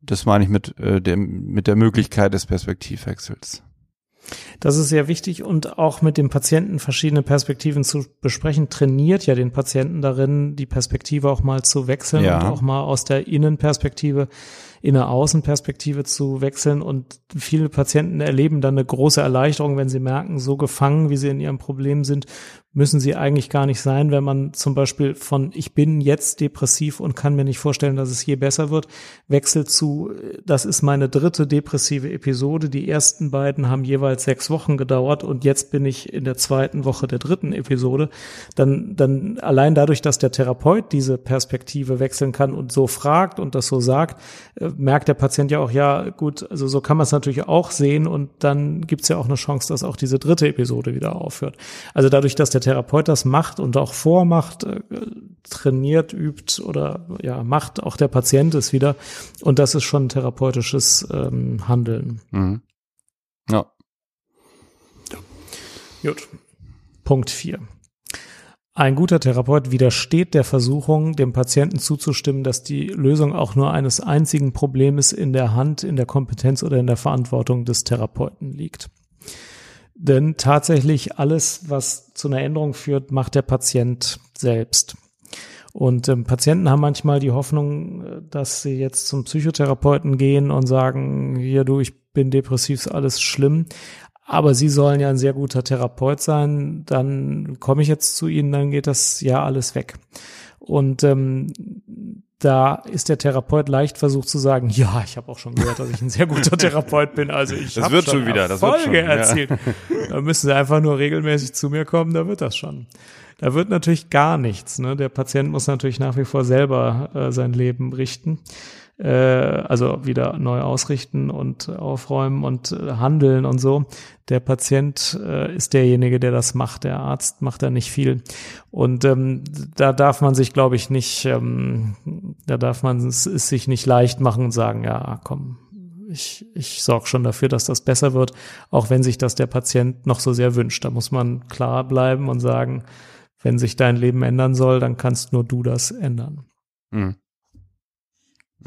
Das meine ich mit, äh, dem, mit der Möglichkeit des Perspektivwechsels. Das ist sehr wichtig und auch mit dem Patienten verschiedene Perspektiven zu besprechen, trainiert ja den Patienten darin, die Perspektive auch mal zu wechseln Ja. und auch mal aus der Innenperspektive in eine Außenperspektive zu wechseln. Und viele Patienten erleben dann eine große Erleichterung, wenn sie merken, so gefangen, wie sie in ihrem Problem sind, müssen sie eigentlich gar nicht sein, wenn man zum Beispiel von ich bin jetzt depressiv und kann mir nicht vorstellen, dass es je besser wird, wechselt zu, das ist meine dritte depressive Episode. Die ersten beiden haben jeweils sechs Wochen gedauert und jetzt bin ich in der zweiten Woche der dritten Episode. Dann, dann allein dadurch, dass der Therapeut diese Perspektive wechseln kann und so fragt und das so sagt, äh, merkt der Patient ja auch, ja gut, also so kann man es natürlich auch sehen und dann gibt es ja auch eine Chance, dass auch diese dritte Episode wieder aufhört. Also dadurch, dass der Therapeut das macht und auch vormacht, äh, trainiert, übt oder ja, macht auch der Patient es wieder. Und das ist schon therapeutisches ähm, Handeln. Mhm. Ja. Gut. Punkt 4. Ein guter Therapeut widersteht der Versuchung, dem Patienten zuzustimmen, dass die Lösung auch nur eines einzigen Problems in der Hand, in der Kompetenz oder in der Verantwortung des Therapeuten liegt. Denn tatsächlich alles, was zu einer Änderung führt, macht der Patient selbst. Und ähm, Patienten haben manchmal die Hoffnung, äh, dass sie jetzt zum Psychotherapeuten gehen und sagen, hier du, ich bin depressiv, ist alles schlimm. Aber Sie sollen ja ein sehr guter Therapeut sein, dann komme ich jetzt zu Ihnen, dann geht das ja alles weg. Und ähm, da ist der Therapeut leicht versucht zu sagen, ja, ich habe auch schon gehört, dass ich ein sehr guter Therapeut bin. Also ich Das wird schon wieder, das wird Erfolge schon, ja. erzielt. Da müssen Sie einfach nur regelmäßig zu mir kommen, da wird das schon. Da wird natürlich gar nichts. Ne? Der Patient muss natürlich nach wie vor selber äh, sein Leben richten äh, also wieder neu ausrichten und aufräumen und äh, handeln und so. Der Patient äh, ist derjenige, der das macht. Der Arzt macht da nicht viel. Und ähm, da darf man sich, glaube ich, nicht, ähm, da darf man es, es sich nicht leicht machen und sagen, ja, komm, ich, ich sorge schon dafür, dass das besser wird, auch wenn sich das der Patient noch so sehr wünscht. Da muss man klar bleiben und sagen, wenn sich dein Leben ändern soll, dann kannst nur du das ändern. Mhm.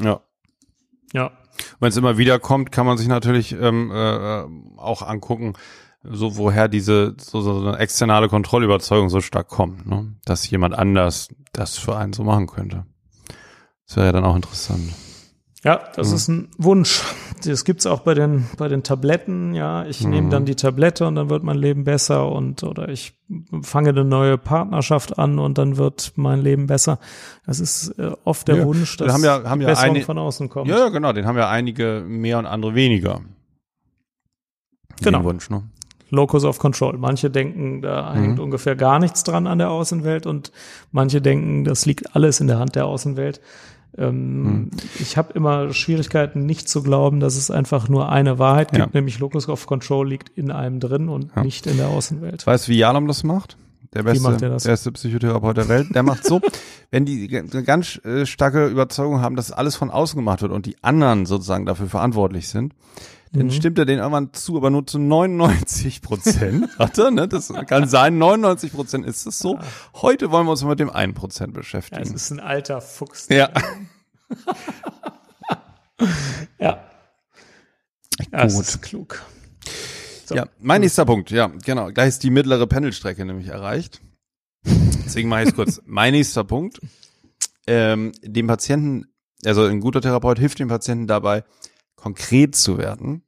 Ja. Ja. Wenn es immer wieder kommt, kann man sich natürlich ähm, äh, auch angucken, so woher diese so, so eine externe Kontrollüberzeugung so stark kommt, ne? dass jemand anders das für einen so machen könnte. Das wäre ja dann auch interessant. Ja, das Mhm. ist ein Wunsch. Das gibt's auch bei den bei den Tabletten. Ja, ich nehme dann die Tablette und dann wird mein Leben besser und oder ich fange eine neue Partnerschaft an und dann wird mein Leben besser. Das ist äh, oft der Ja, Wunsch, dass haben ja- haben die ja Besserung eine- von außen kommt. Ja, ja, genau, den haben ja einige mehr und andere weniger. Genau. Den Wunsch, ne? Locus of Control. Manche denken, da hängt Mhm. ungefähr gar nichts dran an der Außenwelt und manche denken, das liegt alles in der Hand der Außenwelt. Ähm, Mhm. Ich habe immer Schwierigkeiten, nicht zu glauben, dass es einfach nur eine Wahrheit gibt, Ja. nämlich Locus of Control liegt in einem drin und Ja. nicht in der Außenwelt. Weißt du, wie Jalom das macht? der beste, macht der das? beste Psychotherapeut der Welt, der macht so, wenn die eine ganz äh, starke Überzeugung haben, dass alles von außen gemacht wird und die anderen sozusagen dafür verantwortlich sind, dann Mhm. stimmt er denen irgendwann zu, aber nur zu 99 Prozent. Warte, ne? Das kann sein, 99 Prozent ist es so. Heute wollen wir uns mit dem 1 Prozent Ja, es beschäftigen. ist ein alter Fuchs. Ja. Ja. Ja, das Gut. ist klug. So. Ja, mein nächster Punkt, ja, genau. Gleich ist die mittlere Pendelstrecke nämlich erreicht. Deswegen mache ich es kurz. Mein nächster Punkt, ähm, dem Patienten, also ein guter Therapeut hilft dem Patienten dabei, konkret zu werden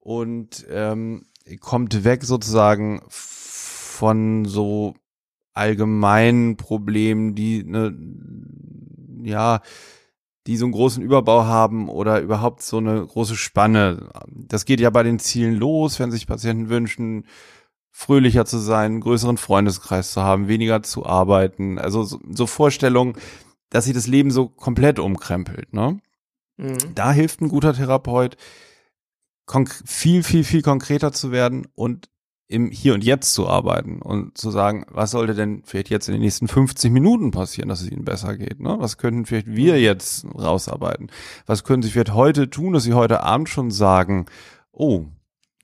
und ähm, kommt weg sozusagen von so allgemeinen Problemen, die ne, ja, die so einen großen Überbau haben oder überhaupt so eine große Spanne. Das geht ja bei den Zielen los, wenn sich Patienten wünschen, fröhlicher zu sein, größeren Freundeskreis zu haben, weniger zu arbeiten. Also so, so Vorstellungen, dass sich das Leben so komplett umkrempelt. Ne? Mhm. Da hilft ein guter Therapeut, viel, viel, viel konkreter zu werden und im Hier und Jetzt zu arbeiten und zu sagen, was sollte denn vielleicht jetzt in den nächsten 50 Minuten passieren, dass es Ihnen besser geht? Ne? Was könnten vielleicht wir jetzt rausarbeiten? Was können Sie vielleicht heute tun, dass Sie heute Abend schon sagen, oh,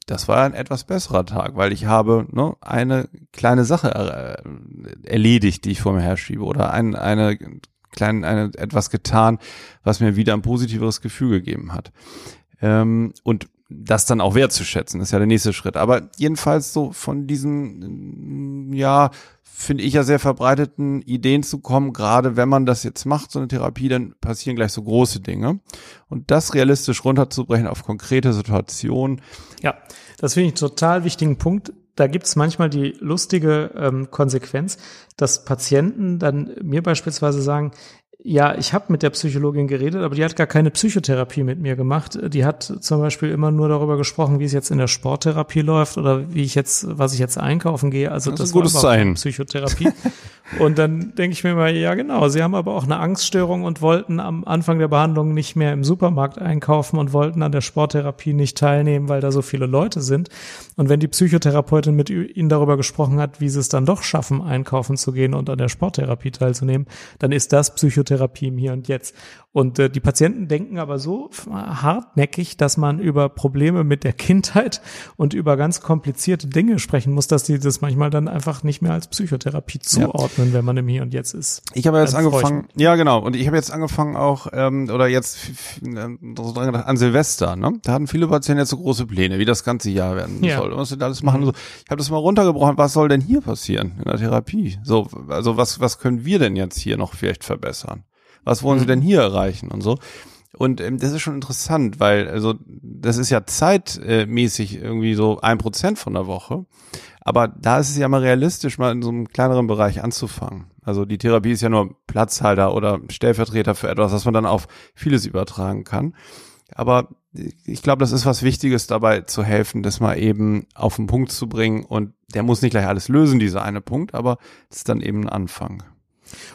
das war ein etwas besserer Tag, weil ich habe ne, eine kleine Sache äh, erledigt, die ich vor mir herschiebe oder ein, eine kleine, eine, etwas getan, was mir wieder ein positiveres Gefühl gegeben hat. Ähm, und das dann auch wertzuschätzen, ist ja der nächste Schritt. Aber jedenfalls so von diesen, ja, finde ich ja sehr verbreiteten Ideen zu kommen, gerade wenn man das jetzt macht, so eine Therapie, dann passieren gleich so große Dinge. Und das realistisch runterzubrechen auf konkrete Situationen, Ja, das finde ich einen total wichtigen Punkt. Da gibt's manchmal die lustige ähm, Konsequenz, dass Patienten dann mir beispielsweise sagen, ja, ich habe mit der Psychologin geredet, aber die hat gar keine Psychotherapie mit mir gemacht. Die hat zum Beispiel immer nur darüber gesprochen, wie es jetzt in der Sporttherapie läuft oder wie ich jetzt, was ich jetzt einkaufen gehe. Also Das das, ist ein gutes war überhaupt keine Zeichen. Psychotherapie. Und dann denke ich mir mal, ja genau, sie haben aber auch eine Angststörung und wollten am Anfang der Behandlung nicht mehr im Supermarkt einkaufen und wollten an der Sporttherapie nicht teilnehmen, weil da so viele Leute sind. Und wenn die Psychotherapeutin mit ihnen darüber gesprochen hat, wie sie es dann doch schaffen, einkaufen zu gehen und an der Sporttherapie teilzunehmen, dann ist das Psychotherapie im Hier und Jetzt. Und äh, die Patienten denken aber so hartnäckig, dass man über Probleme mit der Kindheit und über ganz komplizierte Dinge sprechen muss, dass die das manchmal dann einfach nicht mehr als Psychotherapie zuordnen, wenn man im Hier und Jetzt ist. Ich habe jetzt angefangen, ja genau, und ich habe jetzt angefangefangen auch, ähm, oder jetzt ähm, so dran gedacht, an Silvester, ne? Da hatten viele Patienten jetzt so große Pläne, wie das ganze Jahr werden Ja. soll. Und was sie da alles machen. So. Ich habe das mal runtergebrochen, was soll denn hier passieren in der Therapie? So, also was, was können wir denn jetzt hier noch vielleicht verbessern? Was wollen sie denn hier erreichen und so? Und ähm, das ist schon interessant, weil also das ist ja zeitmäßig irgendwie so ein Prozent von der Woche. Aber da ist es ja mal realistisch, mal in so einem kleineren Bereich anzufangen. Also die Therapie ist ja nur Platzhalter oder Stellvertreter für etwas, was man dann auf vieles übertragen kann. Aber ich glaube, das ist was Wichtiges dabei zu helfen, das mal eben auf den Punkt zu bringen. Und der muss nicht gleich alles lösen, dieser eine Punkt, aber es ist dann eben ein Anfang.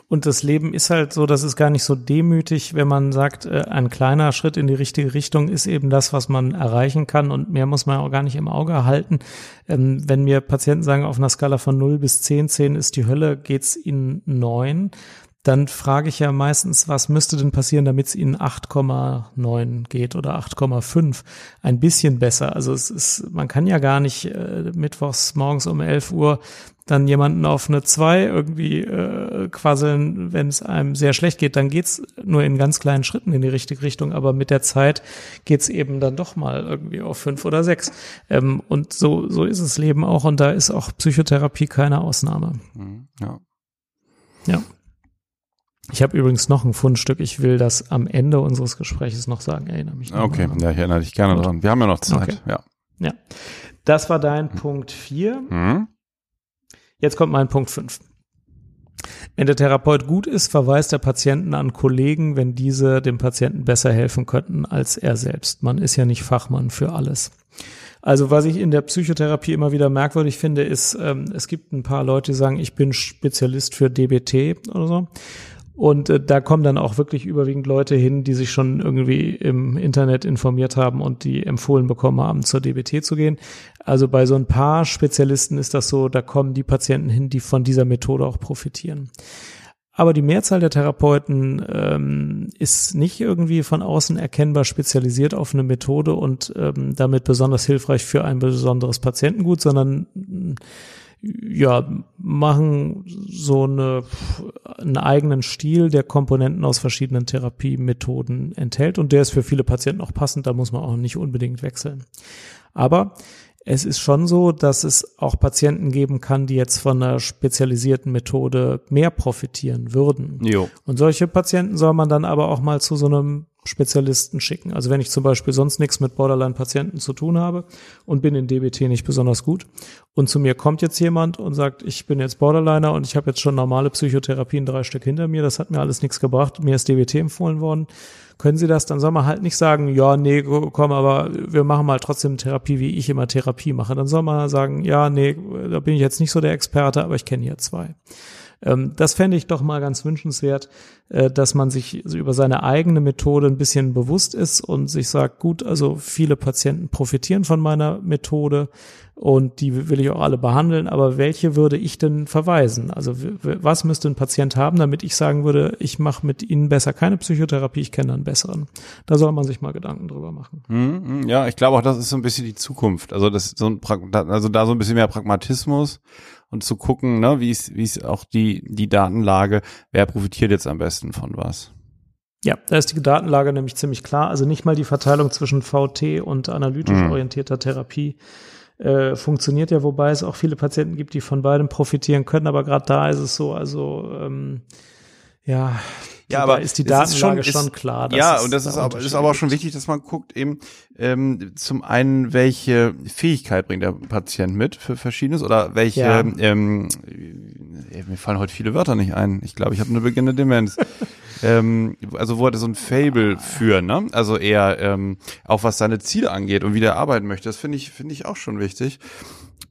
Und das Leben ist halt so, das ist gar nicht so demütig, wenn man sagt, äh, ein kleiner Schritt in die richtige Richtung ist eben das, was man erreichen kann und mehr muss man auch gar nicht im Auge halten. Ähm, wenn mir Patienten sagen, auf einer Skala von 0 bis 10, 10 ist die Hölle, geht's ihnen 9, dann frage ich ja meistens, was müsste denn passieren, damit es ihnen 8,9 geht oder 8,5? Ein bisschen besser. Also es ist, man kann ja gar nicht äh, mittwochs morgens um 11 Uhr dann jemanden auf eine 2 irgendwie äh, quasseln, wenn es einem sehr schlecht geht, dann geht's nur in ganz kleinen Schritten in die richtige Richtung, aber mit der Zeit geht's eben dann doch mal irgendwie auf 5 oder 6. Ähm, und so, so ist das Leben auch und da ist auch Psychotherapie keine Ausnahme. Mhm, Ja. Ja. Ich habe übrigens noch ein Fundstück. Ich will das am Ende unseres Gesprächs noch sagen. Erinnere mich Okay, ja, ich erinnere dich gerne Gut. dran. Wir haben ja noch Zeit. Okay. Ja. Ja. Das war dein Punkt 4. Mhm. Jetzt kommt mein Punkt 5. Wenn der Therapeut gut ist, verweist der Patienten an Kollegen, wenn diese dem Patienten besser helfen könnten als er selbst. Man ist ja nicht Fachmann für alles. Also was ich in der Psychotherapie immer wieder merkwürdig finde, ist, ähm, es gibt ein paar Leute, die sagen, ich bin Spezialist für DBT oder so. Und äh, da kommen dann auch wirklich überwiegend Leute hin, die sich schon irgendwie im Internet informiert haben und die empfohlen bekommen haben, zur DBT zu gehen. Also bei so ein paar Spezialisten ist das so, da kommen die Patienten hin, die von dieser Methode auch profitieren. Aber die Mehrzahl der Therapeuten ähm, ist nicht irgendwie von außen erkennbar spezialisiert auf eine Methode und ähm, damit besonders hilfreich für ein besonderes Patientengut, sondern ja, machen so eine, einen eigenen Stil, der Komponenten aus verschiedenen Therapiemethoden enthält und der ist für viele Patienten auch passend, da muss man auch nicht unbedingt wechseln. Aber es ist schon so, dass es auch Patienten geben kann, die jetzt von einer spezialisierten Methode mehr profitieren würden. Jo. Und solche Patienten soll man dann aber auch mal zu so einem Spezialisten schicken. Also wenn ich zum Beispiel sonst nichts mit Borderline-Patienten zu tun habe und bin in DBT nicht besonders gut und zu mir kommt jetzt jemand und sagt, ich bin jetzt Borderliner und ich habe jetzt schon normale Psychotherapien drei Stück hinter mir, das hat mir alles nichts gebracht, mir ist DBT empfohlen worden, können Sie das, dann soll man halt nicht sagen, ja, nee, komm, aber wir machen mal trotzdem Therapie, wie ich immer Therapie mache. Dann soll man sagen, ja, nee, da bin ich jetzt nicht so der Experte, aber ich kenne hier zwei. Ähm, das fände ich doch mal ganz wünschenswert, äh, dass man sich über seine eigene Methode ein bisschen bewusst ist und sich sagt, gut, also viele Patienten profitieren von meiner Methode und die will ich auch alle behandeln, aber welche würde ich denn verweisen? Also was müsste ein Patient haben, damit ich sagen würde, ich mache mit ihnen besser keine Psychotherapie, ich kenne einen besseren. Da soll man sich mal Gedanken drüber machen. Mhm, ja, ich glaube auch, das ist so ein bisschen die Zukunft. Also das so ein also da so ein bisschen mehr Pragmatismus und zu gucken, ne, wie ist, wie ist auch die, die Datenlage, wer profitiert jetzt am besten von was. Ja, da ist die Datenlage nämlich ziemlich klar. Also nicht mal die Verteilung zwischen VT und analytisch mhm. orientierter Therapie äh, funktioniert ja, wobei es auch viele Patienten gibt, die von beidem profitieren können. Aber gerade da ist es so, also ähm, ja, ja, aber ist die Datenlage ist schon, schon, klar. Ja, und das ist aber, ist aber auch schon wichtig, dass man guckt eben ähm, zum einen, welche Fähigkeit bringt der Patient mit für Verschiedenes oder welche, ja. ähm, äh, mir fallen heute viele Wörter nicht ein. Ich glaube, ich habe eine beginnende Demenz. ähm, also wo er so ein Fable für, ne? Also eher ähm, auch was seine Ziele angeht und wie der arbeiten möchte. Das finde ich, finde ich auch schon wichtig.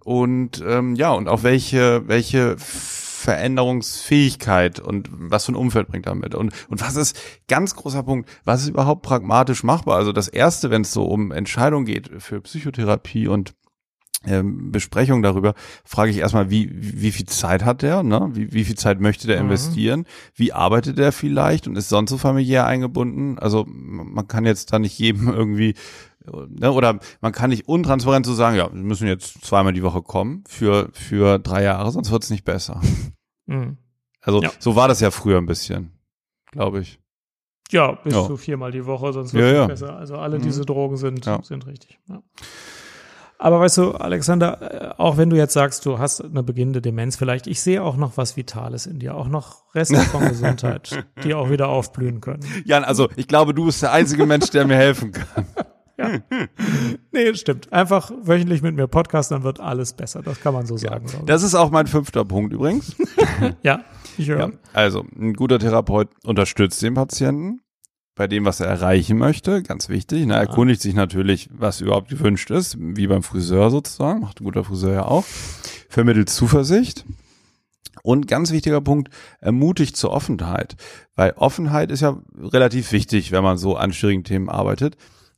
Und ähm, ja, und auch welche, welche Veränderungsfähigkeit und was für ein Umfeld bringt damit und und was ist ganz großer Punkt, was ist überhaupt pragmatisch machbar? Also das erste, wenn es so um Entscheidungen geht für Psychotherapie und ähm, Besprechung darüber, frage ich erstmal, wie, wie viel Zeit hat der, ne? Wie, wie viel Zeit möchte der mhm. investieren? Wie arbeitet der vielleicht und ist sonst so familiär eingebunden? Also man kann jetzt da nicht jedem irgendwie ne? oder man kann nicht untransparent so sagen, ja, wir müssen jetzt zweimal die Woche kommen für für drei Jahre, sonst wird es nicht besser. Mhm. Also ja. so war das ja früher ein bisschen, glaube ich. Ja, bis ja. zu viermal die Woche, sonst wird es ja, nicht besser. Also alle mhm. diese Drogen sind sind richtig. Ja. Aber weißt du, Alexander, äh, auch wenn du jetzt sagst, du hast eine beginnende Demenz vielleicht, ich sehe auch noch was Vitales in dir, auch noch Reste von Gesundheit, die auch wieder aufblühen können. Jan, also ich glaube, du bist der einzige Mensch, der mir helfen kann. Ja. nee, stimmt. Einfach wöchentlich mit mir podcasten, dann wird alles besser. Das kann man so sagen. Ja. Das ist auch mein fünfter Punkt übrigens. ja, ich höre. Ja, also, ein guter Therapeut unterstützt den Patienten bei dem, was er erreichen möchte, ganz wichtig. Er erkundigt sich natürlich, was überhaupt gewünscht ist, wie beim Friseur sozusagen, macht ein guter Friseur ja auch, vermittelt Zuversicht. Und ganz wichtiger Punkt, ermutigt zur Offenheit. Weil Offenheit ist ja relativ wichtig, wenn man so an schwierigen Themen arbeitet.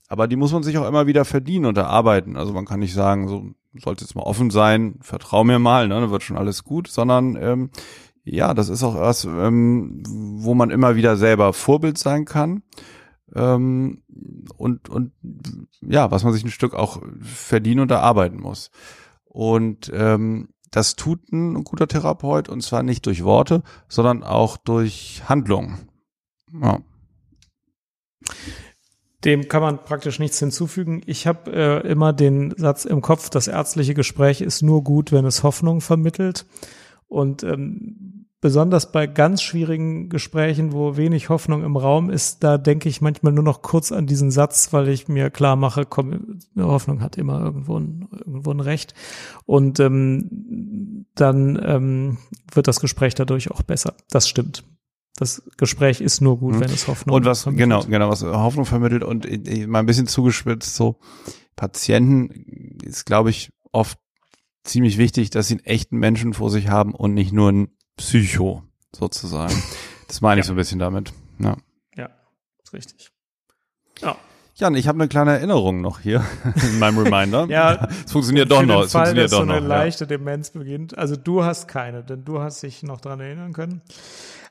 Aber die muss man sich auch immer wieder verdienen und erarbeiten. Also man kann nicht sagen, so sollte jetzt mal offen sein, vertrau mir mal, ne, dann wird schon alles gut, sondern ähm, ja, das ist auch was, ähm, wo man immer wieder selber Vorbild sein kann. Ähm, und, und ja, was man sich ein Stück auch verdienen und erarbeiten muss. Und ähm, das tut ein guter Therapeut und zwar nicht durch Worte, sondern auch durch Handlungen. Ja. Dem kann man praktisch nichts hinzufügen. Ich habe äh, immer den Satz im Kopf, das ärztliche Gespräch ist nur gut, wenn es Hoffnung vermittelt. Und ähm, besonders bei ganz schwierigen Gesprächen, wo wenig Hoffnung im Raum ist, da denke ich manchmal nur noch kurz an diesen Satz, weil ich mir klar mache, komm, Hoffnung hat immer irgendwo ein, irgendwo ein Recht. Und ähm, dann ähm, wird das Gespräch dadurch auch besser. Das stimmt. Das Gespräch ist nur gut, mhm. wenn es Hoffnung Und was, vermittelt. genau, genau, was Hoffnung vermittelt und äh, mal ein bisschen zugespitzt, so Patienten ist, glaube ich, oft ziemlich wichtig, dass sie einen echten Menschen vor sich haben und nicht nur ein Psycho sozusagen. Das meine ich so ein bisschen damit. Ja. Ja, ist richtig. Ja. Jan, ich habe eine kleine Erinnerung noch hier in meinem Reminder. Ja, es funktioniert doch noch. Es Fall, funktioniert dass doch so eine noch. Ja. leichte Demenz beginnt. Also du hast keine, denn du hast dich noch dran erinnern können.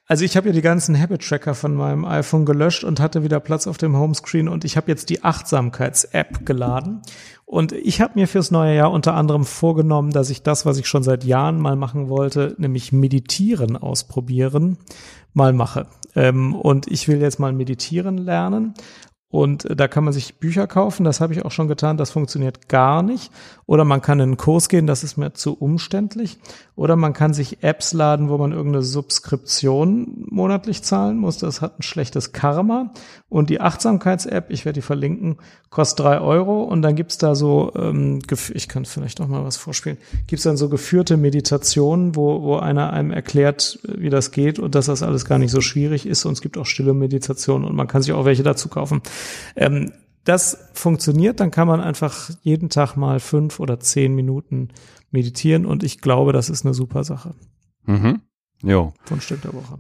Also ich habe ja die ganzen Habit-Tracker von meinem iPhone gelöscht und hatte wieder Platz auf dem Homescreen und ich habe jetzt die Achtsamkeits-App geladen. Und ich habe mir fürs neue Jahr unter anderem vorgenommen, dass ich das, was ich schon seit Jahren mal machen wollte, nämlich meditieren ausprobieren, mal mache. Ähm, und ich will jetzt mal meditieren lernen. Und da kann man sich Bücher kaufen, das habe ich auch schon getan, das funktioniert gar nicht. Oder man kann in einen Kurs gehen, das ist mir zu umständlich. Oder man kann sich Apps laden, wo man irgendeine Subskription monatlich zahlen muss. Das hat ein schlechtes Karma. Und die Achtsamkeits-App, ich werde die verlinken, kostet drei Euro. Und dann gibt's da so, ähm, ich kann vielleicht noch mal was vorspielen, gibt's dann so geführte Meditationen, wo, wo einer einem erklärt, wie das geht und dass das alles gar nicht so schwierig ist. Und es gibt auch stille Meditationen und man kann sich auch welche dazu kaufen. Ähm, das funktioniert, dann kann man einfach jeden Tag mal fünf oder zehn Minuten meditieren und ich glaube, das ist eine super Sache. Mhm. Jo. Von Stück der Woche.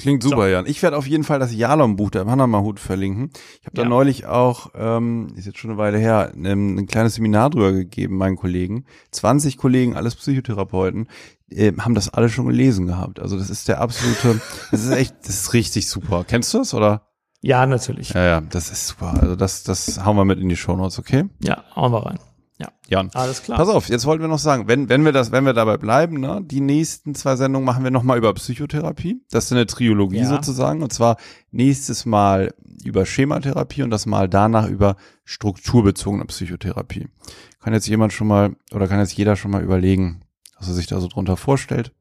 Klingt super, Jan. Ich werde auf jeden Fall das Jalom-Buch der Panama-Hut verlinken. Ich habe da Ja. neulich auch, ähm, ist jetzt schon eine Weile her, ein, ein kleines Seminar drüber gegeben, meinen Kollegen. 20 Kollegen, alles Psychotherapeuten, äh, haben das alle schon gelesen gehabt. Also das ist der absolute, das ist echt, das ist richtig super. Kennst du das, oder? Ja, natürlich. Ja, ja, das ist super. Also das, das hauen wir mit in die Shownotes, okay? Ja, hauen wir rein. Jan. Alles klar. Pass auf, jetzt wollten wir noch sagen, wenn, wenn wir das, wenn wir dabei bleiben, ne, die nächsten zwei Sendungen machen wir nochmal über Psychotherapie. Das ist eine Triologie Ja. sozusagen. Und zwar nächstes Mal über Schematherapie und das Mal danach über strukturbezogene Psychotherapie. Kann jetzt jemand schon mal, oder kann jetzt jeder schon mal überlegen, was er sich da so drunter vorstellt.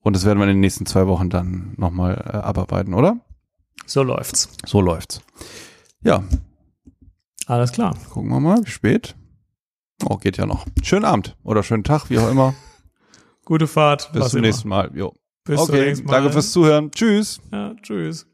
Und das werden wir in den nächsten zwei Wochen dann nochmal äh, abarbeiten, oder? So läuft's. So läuft's. Ja, Alles klar. gucken wir mal, wie spät. Oh, geht ja noch. Schönen Abend oder schönen Tag, wie auch immer. Gute Fahrt. Bis zum immer. nächsten Mal. Jo. Bis zum okay, nächsten Mal. danke fürs Zuhören. Tschüss. Ja, tschüss.